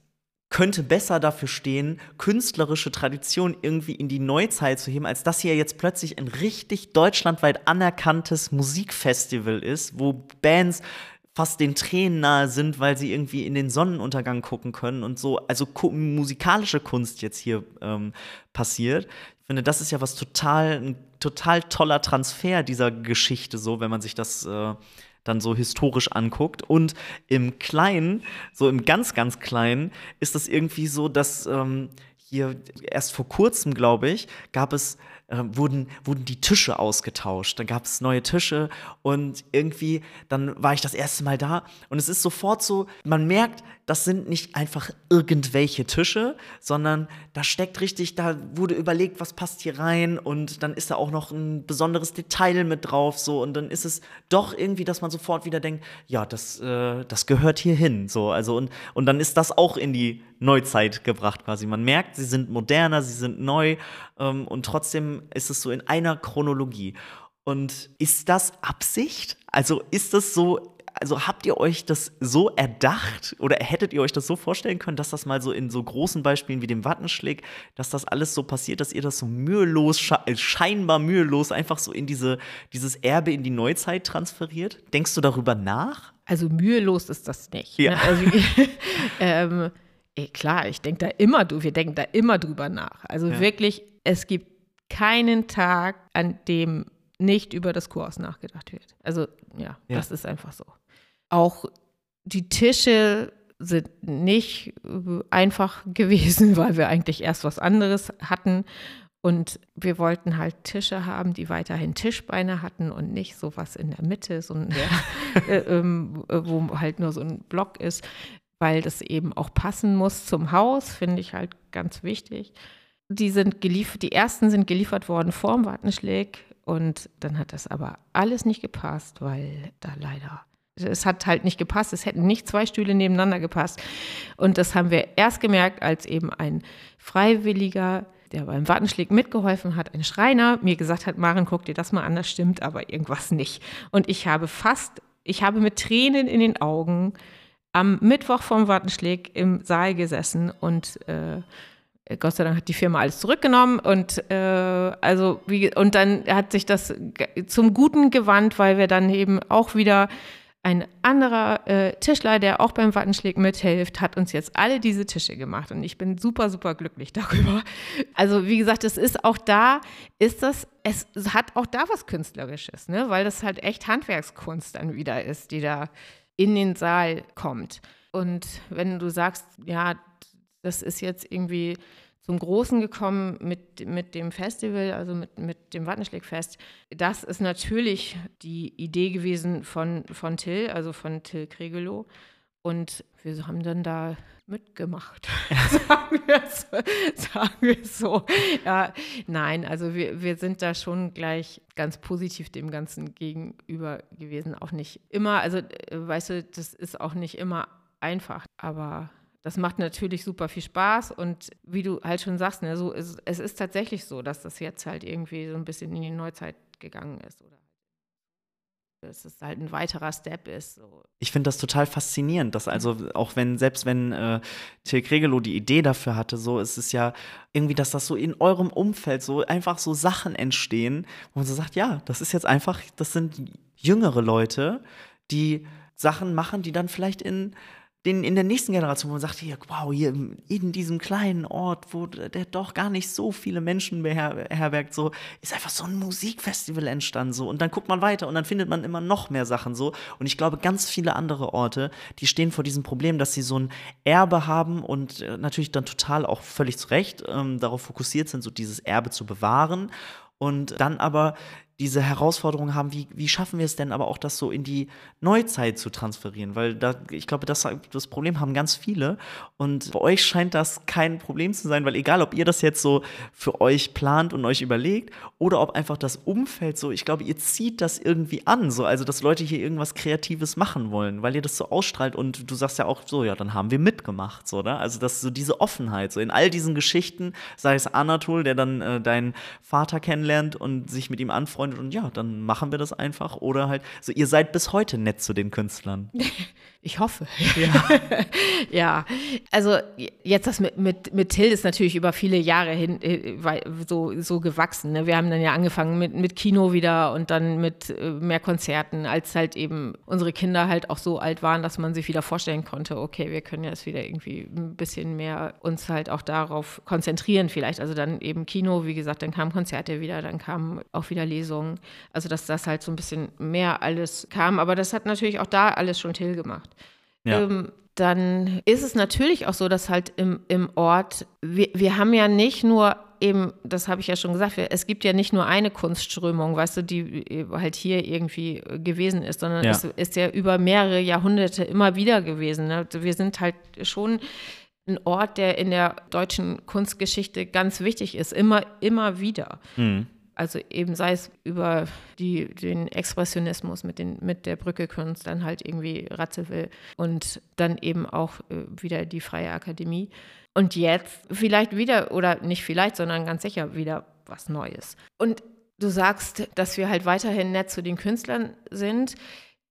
könnte besser dafür stehen, künstlerische Tradition irgendwie in die Neuzeit zu heben, als dass hier jetzt plötzlich ein richtig deutschlandweit anerkanntes Musikfestival ist, wo Bands fast den Tränen nahe sind, weil sie irgendwie in den Sonnenuntergang gucken können und so, also musikalische Kunst jetzt hier ähm, passiert. Ich finde, das ist ja was total, ein total toller Transfer dieser Geschichte, so, wenn man sich das äh, dann so historisch anguckt. Und im Kleinen, so im ganz, ganz Kleinen, ist das irgendwie so, dass ähm, hier erst vor kurzem, glaube ich, gab es, äh, wurden, wurden die Tische ausgetauscht. Dann gab es neue Tische und irgendwie, dann war ich das erste Mal da und es ist sofort so, man merkt, das sind nicht einfach irgendwelche Tische, sondern da steckt richtig, da wurde überlegt, was passt hier rein und dann ist da auch noch ein besonderes Detail mit drauf so und dann ist es doch irgendwie, dass man sofort wieder denkt, ja, das, äh, das gehört hier hin so, also und, und dann ist das auch in die Neuzeit gebracht quasi. Man merkt, sie sind moderner, sie sind neu ähm, und trotzdem ist es so in einer Chronologie. Und ist das Absicht? Also ist das so, also habt ihr euch das so erdacht oder hättet ihr euch das so vorstellen können, dass das mal so in so großen Beispielen wie dem Wattenschlick, dass das alles so passiert, dass ihr das so mühelos, sche scheinbar mühelos einfach so in diese, dieses Erbe in die Neuzeit transferiert? Denkst du darüber nach? Also mühelos ist das nicht. Ja. Ne? Also, ähm, eh, klar, ich denke da immer, du, wir denken da immer drüber nach. Also Ja. wirklich, es gibt keinen Tag, an dem nicht über das Kurhaus nachgedacht wird. Also ja, Ja. das ist einfach so. Auch die Tische sind nicht äh, einfach gewesen, weil wir eigentlich erst was anderes hatten. Und wir wollten halt Tische haben, die weiterhin Tischbeine hatten und nicht sowas in der Mitte, so ein, äh, ähm, äh, wo halt nur so ein Block ist, weil das eben auch passen muss zum Haus, finde ich halt ganz wichtig. Die sind geliefert, die ersten sind geliefert worden vorm Wattenschläg und dann hat das aber alles nicht gepasst, weil da leider es hat halt nicht gepasst. Es hätten nicht zwei Stühle nebeneinander gepasst. Und das haben wir erst gemerkt, als eben ein Freiwilliger, der beim Wattenschläg mitgeholfen hat, ein Schreiner, mir gesagt hat, Maren, guck dir das mal an, das stimmt aber irgendwas nicht. Und ich habe fast, ich habe mit Tränen in den Augen am Mittwoch vom Wattenschläg im Saal gesessen und äh, Gott sei Dank hat die Firma alles zurückgenommen und äh, also wie, und dann hat sich das zum Guten gewandt, weil wir dann eben auch wieder ein anderer äh, Tischler, der auch beim Wattenschläg mithilft, hat uns jetzt alle diese Tische gemacht und ich bin super, super glücklich darüber. Also wie gesagt, es ist auch da, ist das, es hat auch da was Künstlerisches, ne? weil das halt echt Handwerkskunst dann wieder ist, die da in den Saal kommt. Und wenn du sagst, ja, das ist jetzt irgendwie zum Großen gekommen mit, mit dem Festival, also mit, mit dem Wattenschlägfest. Das ist natürlich die Idee gewesen von, von Till, also von Till Kregelow. Und wir haben dann da mitgemacht, sagen, wir es, so. Ja, nein, also wir, wir sind da schon gleich ganz positiv dem Ganzen gegenüber gewesen. Auch nicht immer, also äh, weißt du, das ist auch nicht immer einfach, aber das macht natürlich super viel Spaß und wie du halt schon sagst, ne, so ist, es ist tatsächlich so, dass das jetzt halt irgendwie so ein bisschen in die Neuzeit gegangen ist oder dass es halt ein weiterer Step ist. So. Ich finde das total faszinierend, dass also auch wenn, selbst wenn äh, Till Kregelow die Idee dafür hatte, so ist es ja irgendwie, dass das so in eurem Umfeld so einfach so Sachen entstehen, wo man so sagt, ja, das ist jetzt einfach, das sind jüngere Leute, die Sachen machen, die dann vielleicht in den in der nächsten Generation, wo man sagt, hier, wow, hier in diesem kleinen Ort, wo der doch gar nicht so viele Menschen beherbergt, so, ist einfach so ein Musikfestival entstanden, so. Und dann guckt man weiter und dann findet man immer noch mehr Sachen, so. Und ich glaube, ganz viele andere Orte, die stehen vor diesem Problem, dass sie so ein Erbe haben und äh, natürlich dann total auch völlig zu Recht ähm, darauf fokussiert sind, so dieses Erbe zu bewahren und dann aber diese Herausforderung haben, wie, wie schaffen wir es denn aber auch, das so in die Neuzeit zu transferieren? Weil da, ich glaube, das, das Problem haben ganz viele. Und bei euch scheint das kein Problem zu sein, weil egal, ob ihr das jetzt so für euch plant und euch überlegt oder ob einfach das Umfeld so, ich glaube, ihr zieht das irgendwie an, so, also dass Leute hier irgendwas Kreatives machen wollen, weil ihr das so ausstrahlt und du sagst ja auch so, ja, dann haben wir mitgemacht, so, oder? Also, dass so diese Offenheit, so in all diesen Geschichten, sei es Anatol, der dann äh, deinen Vater kennenlernt und sich mit ihm anfreundet, angefreundet und ja, dann machen wir das einfach. Oder halt, so ihr seid bis heute nett zu den Künstlern. Ich hoffe. Ja. ja, also jetzt das mit, mit, mit Till ist natürlich über viele Jahre hin äh, so, so gewachsen. Ne? Wir haben dann ja angefangen mit, mit Kino wieder und dann mit äh, mehr Konzerten, als halt eben unsere Kinder halt auch so alt waren, dass man sich wieder vorstellen konnte, okay, wir können jetzt wieder irgendwie ein bisschen mehr uns halt auch darauf konzentrieren vielleicht. Also dann eben Kino, wie gesagt, dann kamen Konzerte wieder, dann kamen auch wieder Lesungen. Also dass das halt so ein bisschen mehr alles kam. Aber das hat natürlich auch da alles schon Till gemacht. Ja. Ähm, dann ist es natürlich auch so, dass halt im, im Ort, wir, wir haben ja nicht nur eben, das habe ich ja schon gesagt, es gibt ja nicht nur eine Kunstströmung, weißt du, die halt hier irgendwie gewesen ist, sondern ja. es ist ja über mehrere Jahrhunderte immer wieder gewesen. Ne? Wir sind halt schon ein Ort, der in der deutschen Kunstgeschichte ganz wichtig ist, immer, immer wieder. Mhm. Also eben sei es über die, den Expressionismus mit, den, mit der Brücke-Kunst, dann halt irgendwie Ratzewill und dann eben auch äh, wieder die Freie Akademie. Und jetzt vielleicht wieder, oder nicht vielleicht, sondern ganz sicher wieder was Neues. Und du sagst, dass wir halt weiterhin nett zu den Künstlern sind.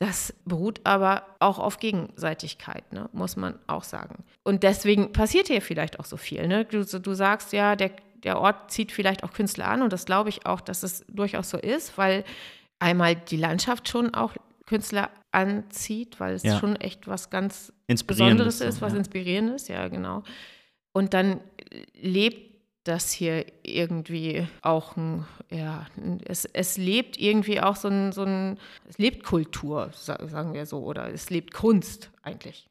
Das beruht aber auch auf Gegenseitigkeit, ne? muss man auch sagen. Und deswegen passiert hier vielleicht auch so viel. Ne? Du, du sagst ja, der, der Ort zieht vielleicht auch Künstler an und das glaube ich auch, dass es durchaus so ist, weil einmal die Landschaft schon auch Künstler anzieht, weil es ja. schon echt was ganz Besonderes ist, was ja. Inspirierendes, ja, genau. Und dann lebt das hier irgendwie auch ein, ja, es, es lebt irgendwie auch so ein, so ein, es lebt Kultur, sagen wir so, oder es lebt Kunst eigentlich.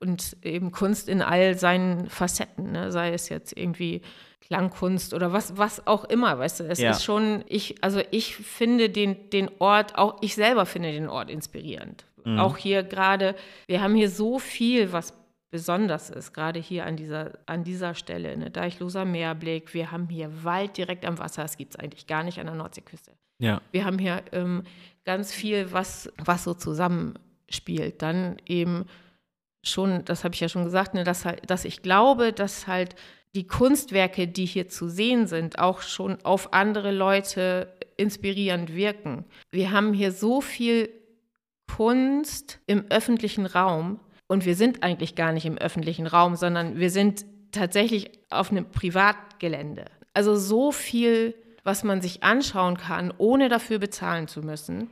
Und eben Kunst in all seinen Facetten, ne? sei es jetzt irgendwie Klangkunst oder was, was auch immer, weißt du, es ja. ist schon, ich, also ich finde den, den Ort, auch ich selber finde den Ort inspirierend. Mhm. Auch hier gerade, wir haben hier so viel, was besonders ist, gerade hier an dieser, an dieser Stelle, ne, Deichloser Meerblick, wir haben hier Wald direkt am Wasser, das gibt es eigentlich gar nicht an der Nordseeküste. Ja. Wir haben hier ähm, ganz viel, was, was so zusammenspielt. Dann eben schon, das habe ich ja schon gesagt, ne, dass, halt, dass ich glaube, dass halt die Kunstwerke, die hier zu sehen sind, auch schon auf andere Leute inspirierend wirken. Wir haben hier so viel Kunst im öffentlichen Raum und wir sind eigentlich gar nicht im öffentlichen Raum, sondern wir sind tatsächlich auf einem Privatgelände. Also so viel, was man sich anschauen kann, ohne dafür bezahlen zu müssen.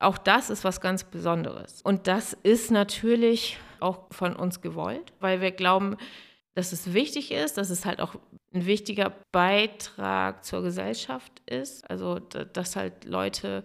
Auch das ist was ganz Besonderes. Und das ist natürlich auch von uns gewollt, weil wir glauben, dass es wichtig ist, dass es halt auch ein wichtiger Beitrag zur Gesellschaft ist. Also, dass halt Leute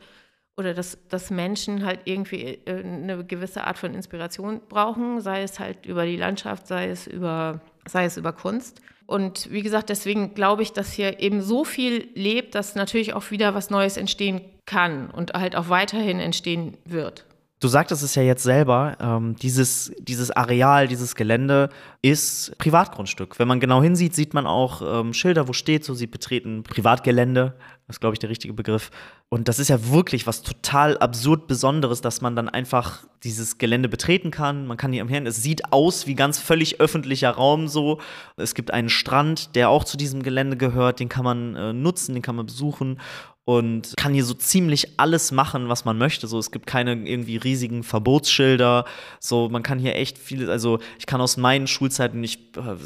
oder dass, dass Menschen halt irgendwie äh, eine gewisse Art von Inspiration brauchen, sei es halt über die Landschaft, sei es über, sei es über Kunst. Und wie gesagt, deswegen glaube ich, dass hier eben so viel lebt, dass natürlich auch wieder was Neues entstehen kann und halt auch weiterhin entstehen wird. Du sagtest es ja jetzt selber, ähm, dieses, dieses Areal, dieses Gelände ist Privatgrundstück. Wenn man genau hinsieht, sieht man auch ähm, Schilder, wo steht so, sie betreten Privatgelände. Das ist, glaube ich, der richtige Begriff. Und das ist ja wirklich was total absurd Besonderes, dass man dann einfach dieses Gelände betreten kann. Man kann hier am Herrn, es sieht aus wie ganz völlig öffentlicher Raum so. Es gibt einen Strand, der auch zu diesem Gelände gehört, den kann man äh, nutzen, den kann man besuchen und kann hier so ziemlich alles machen, was man möchte. So, es gibt keine irgendwie riesigen Verbotsschilder. So, man kann hier echt viel, also ich kann aus meinen Schulzeiten, ich,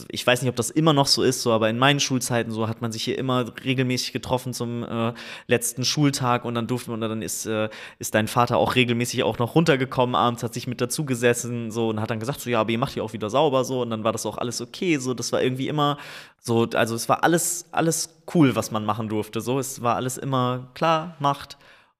ich weiß nicht, ob das immer noch so ist, so, aber in meinen Schulzeiten so hat man sich hier immer regelmäßig getroffen zum äh, letzten Schultag und dann durften und dann ist, äh, ist dein Vater auch regelmäßig auch noch runtergekommen abends, hat sich mit dazu gesessen, so, und hat dann gesagt, so, ja, aber ihr macht hier auch wieder sauber, so, und dann war das auch alles okay, so, das war irgendwie immer so, also es war alles, alles cool, was man machen durfte. So, es war alles immer klar, macht.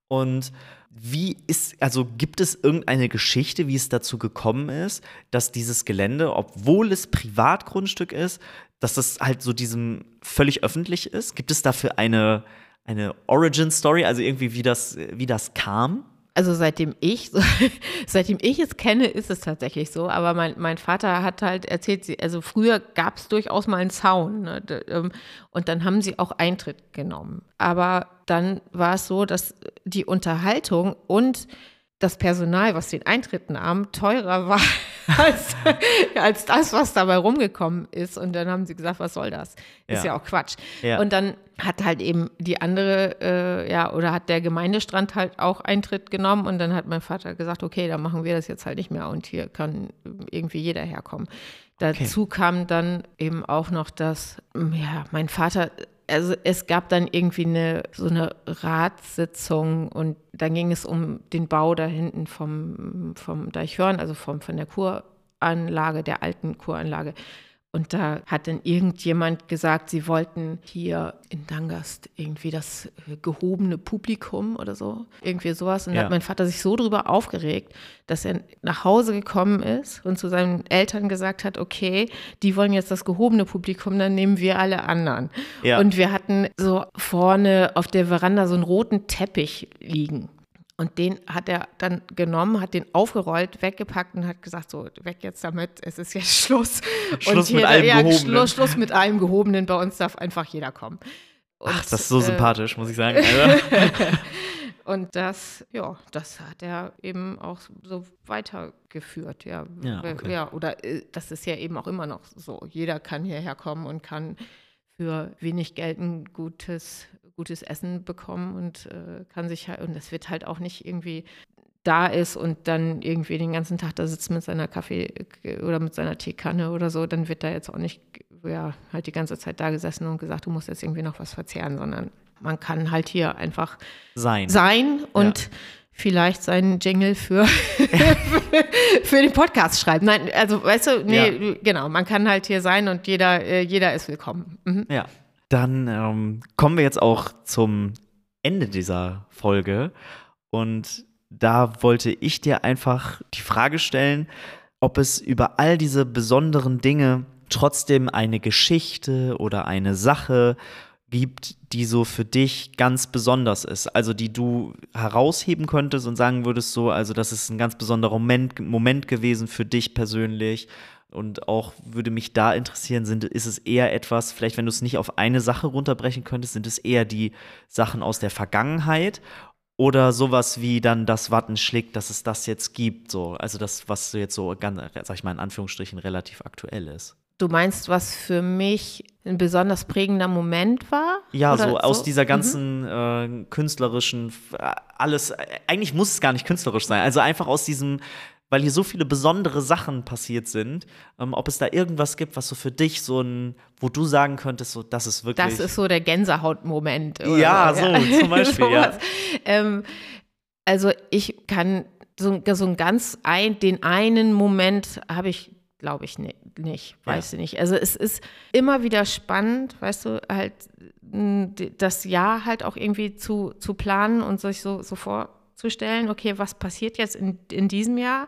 Und wie ist, also gibt es irgendeine Geschichte, wie es dazu gekommen ist, dass dieses Gelände, obwohl es Privatgrundstück ist, dass das halt so diesem völlig öffentlich ist? Gibt es dafür eine, eine Origin-Story, also irgendwie, wie das, wie das kam? Also seitdem ich, seitdem ich es kenne, ist es tatsächlich so. Aber mein, mein Vater hat halt erzählt, also früher gab es durchaus mal einen Zaun. Ne? Ähm, und dann haben sie auch Eintritt genommen. Aber dann war es so, dass die Unterhaltung und das Personal, was den Eintritt nahm, teurer war als, als das, was dabei rumgekommen ist. Und dann haben sie gesagt, was soll das? Ist ja, ja auch Quatsch. Ja. Und dann hat halt eben die andere, äh, ja, oder hat der Gemeindestrand halt auch Eintritt genommen. Und dann hat mein Vater gesagt, okay, dann machen wir das jetzt halt nicht mehr. Und hier kann irgendwie jeder herkommen. Dazu okay. kam dann eben auch noch, dass, ja, mein Vater also es gab dann irgendwie eine so eine Ratssitzung und dann ging es um den Bau da hinten vom, vom Deichhörn, also vom, von der Kuranlage, der alten Kuranlage. Und da hat dann irgendjemand gesagt, sie wollten hier in Dangast irgendwie das äh, gehobene Publikum oder so, irgendwie sowas. Und ja. da hat mein Vater sich so drüber aufgeregt, dass er nach Hause gekommen ist und zu seinen Eltern gesagt hat, okay, die wollen jetzt das gehobene Publikum, dann nehmen wir alle anderen. Ja. Und wir hatten so vorne auf der Veranda so einen roten Teppich liegen. Und den hat er dann genommen, hat den aufgerollt, weggepackt und hat gesagt, so, weg jetzt damit, es ist jetzt Schluss. Schluss mit allem ja, Gehobenen. Schluss, Schluss, mit allem Gehobenen, bei uns darf einfach jeder kommen. Und, Ach, das ist so äh, sympathisch, muss ich sagen. und das, ja, das hat er eben auch so weitergeführt, ja. Ja, okay. ja, oder äh, das ist ja eben auch immer noch so. Jeder kann hierher kommen und kann für wenig Geld ein gutes gutes Essen bekommen und äh, kann sich halt, und das wird halt auch nicht irgendwie da ist und dann irgendwie den ganzen Tag da sitzt mit seiner Kaffee oder mit seiner Teekanne oder so, dann wird da jetzt auch nicht ja, halt die ganze Zeit da gesessen und gesagt, du musst jetzt irgendwie noch was verzehren, sondern man kann halt hier einfach sein, sein und ja. vielleicht seinen Jingle für, für den Podcast schreiben. Nein, also weißt du, nee, ja. genau, man kann halt hier sein und jeder, äh, jeder ist willkommen. Mhm. Ja. Dann ähm, kommen wir jetzt auch zum Ende dieser Folge. Und da wollte ich dir einfach die Frage stellen, ob es über all diese besonderen Dinge trotzdem eine Geschichte oder eine Sache gibt, die so für dich ganz besonders ist, also die du herausheben könntest und sagen würdest so, also das ist ein ganz besonderer Moment, Moment gewesen für dich persönlich und auch würde mich da interessieren, sind, ist es eher etwas, vielleicht wenn du es nicht auf eine Sache runterbrechen könntest, sind es eher die Sachen aus der Vergangenheit oder sowas wie dann das Wattenschlick, dass es das jetzt gibt, so. Also das, was jetzt so ganz, sag ich mal in Anführungsstrichen, relativ aktuell ist. Du meinst, was für mich ein besonders prägender Moment war? Ja, so, so aus dieser ganzen mhm. äh, künstlerischen, alles, eigentlich muss es gar nicht künstlerisch sein, also einfach aus diesem weil hier so viele besondere Sachen passiert sind, ähm, ob es da irgendwas gibt, was so für dich so ein, wo du sagen könntest, so, das ist wirklich. Das ist so der Gänsehautmoment. Ja, so, zum Beispiel, ja. Ähm, also ich kann so, so ein ganz ein, den einen Moment habe ich, glaube ich, ni- nicht, Ja. weiß ich nicht. Also es ist immer wieder spannend, weißt du, halt das Jahr halt auch irgendwie zu, zu planen und sich so, so vorzustellen, okay, was passiert jetzt in, in diesem Jahr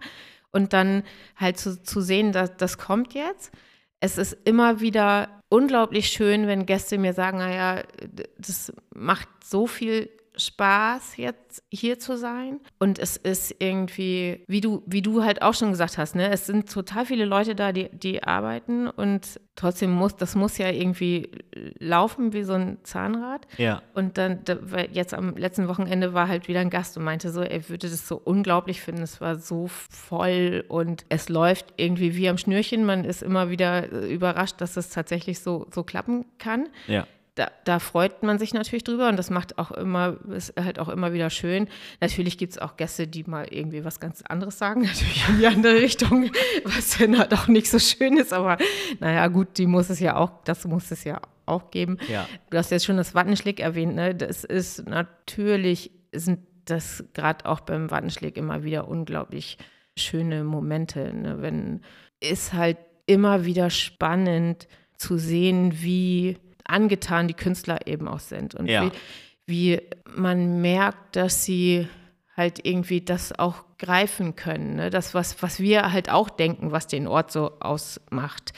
und dann halt zu, zu sehen, dass das kommt jetzt. Es ist immer wieder unglaublich schön, wenn Gäste mir sagen, naja, das macht so viel Spaß, jetzt hier zu sein. Und es ist irgendwie, wie du, wie du halt auch schon gesagt hast, ne, es sind total viele Leute da, die, die arbeiten und trotzdem muss, das muss ja irgendwie laufen wie so ein Zahnrad. Ja. Und dann, jetzt am letzten Wochenende war halt wieder ein Gast und meinte so, er würde das so unglaublich finden. Es war so voll und es läuft irgendwie wie am Schnürchen. Man ist immer wieder äh, überrascht, dass es tatsächlich so, so klappen kann. Ja. Da, da freut man sich natürlich drüber und das macht auch immer, ist halt auch immer wieder schön. Natürlich gibt es auch Gäste, die mal irgendwie was ganz anderes sagen, natürlich in die andere Richtung, was dann halt auch nicht so schön ist, aber naja, gut, die muss es ja auch, das muss es ja auch geben. Ja. Du hast jetzt schon das Wattenschlick erwähnt, ne? Das ist natürlich, sind das gerade auch beim Wattenschlick immer wieder unglaublich schöne Momente. Ne? Wenn ist halt immer wieder spannend zu sehen, wie angetan die Künstler eben auch sind und Ja. wie, wie man merkt, dass sie halt irgendwie das auch greifen können. Ne? Das, was, was wir halt auch denken, was den Ort so ausmacht.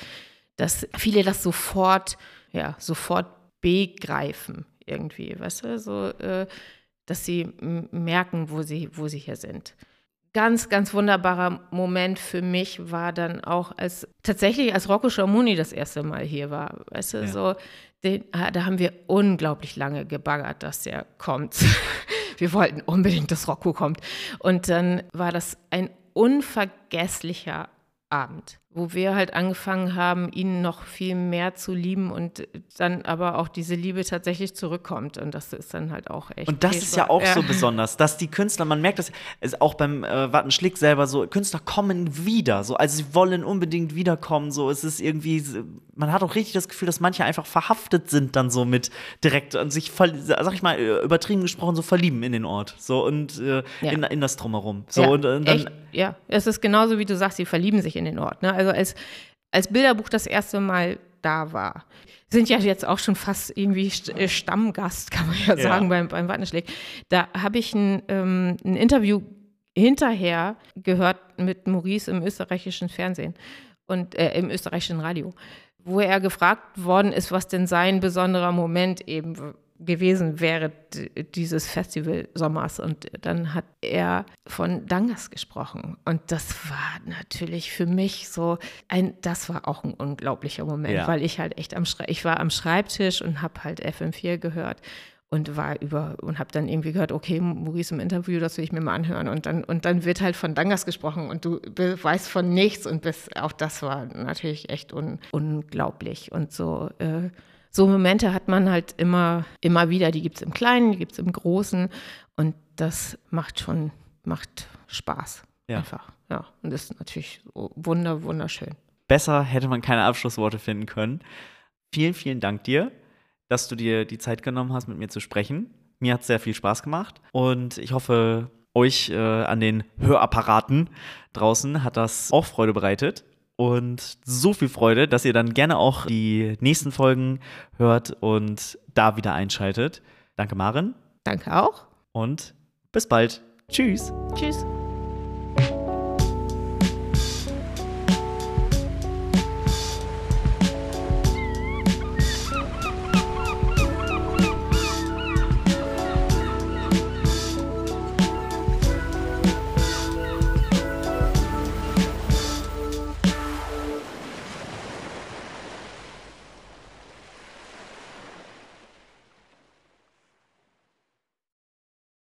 Dass viele das sofort, ja, sofort begreifen irgendwie, weißt du, so, äh, dass sie merken, wo sie, wo sie hier sind. Ganz, ganz wunderbarer Moment für mich war dann auch, als tatsächlich als Rocco Schamoni das erste Mal hier war. Weißt du, Ja. so, den, ah, da haben wir unglaublich lange gebaggert, dass der kommt. wir wollten unbedingt, dass Rocco kommt. Und dann war das ein unvergesslicher Abend, wo wir halt angefangen haben, ihn noch viel mehr zu lieben und dann aber auch diese Liebe tatsächlich zurückkommt. Und das ist dann halt auch echt. Und das ist ja auch so besonders, dass die Künstler, man merkt das ist auch beim äh, Wattenschlick selber so, Künstler kommen wieder, so, also sie wollen unbedingt wiederkommen, so, es ist irgendwie, man hat auch richtig das Gefühl, dass manche einfach verhaftet sind dann so mit direkt und sich, verl- sag ich mal, äh, übertrieben gesprochen, so verlieben in den Ort, so, und äh, Ja. in, in das Drumherum. So, ja, und, und dann, echt, ja, es ist genauso, wie du sagst, sie verlieben sich in den Ort. Ne? Also als, als Bilderbuch das erste Mal da war, sind ja jetzt auch schon fast irgendwie äh, Stammgast, kann man ja Ja. sagen, beim, beim Wattenschläg. Da habe ich ein, ähm, ein Interview hinterher gehört mit Maurice im österreichischen Fernsehen und äh, im österreichischen Radio, wo er gefragt worden ist, was denn sein besonderer Moment eben gewesen wäre dieses Festival Sommers. Und dann hat er von Dangas gesprochen. Und das war natürlich für mich so ein, das war auch ein unglaublicher Moment, Ja. weil ich halt echt am ich war am Schreibtisch und habe halt FM4 gehört und war über und habe dann irgendwie gehört, okay, Maurice im Interview, das will ich mir mal anhören und dann und dann wird halt von Dangas gesprochen und du weißt von nichts und bis, auch das war natürlich echt un, unglaublich und so äh, so Momente hat man halt immer immer wieder, die gibt es im Kleinen, die gibt es im Großen und das macht schon macht Spaß Ja. einfach ja und das ist natürlich wunder wunderschön. besser hätte man keine Abschlussworte finden können. Vielen, vielen Dank dir, dass du dir die Zeit genommen hast, mit mir zu sprechen. Mir hat es sehr viel Spaß gemacht und ich hoffe, euch äh, an den Hörapparaten draußen hat das auch Freude bereitet. Und so viel Freude, dass ihr dann gerne auch die nächsten Folgen hört und da wieder einschaltet. Danke, Maren, Danke auch. und bis bald. Tschüss. Tschüss.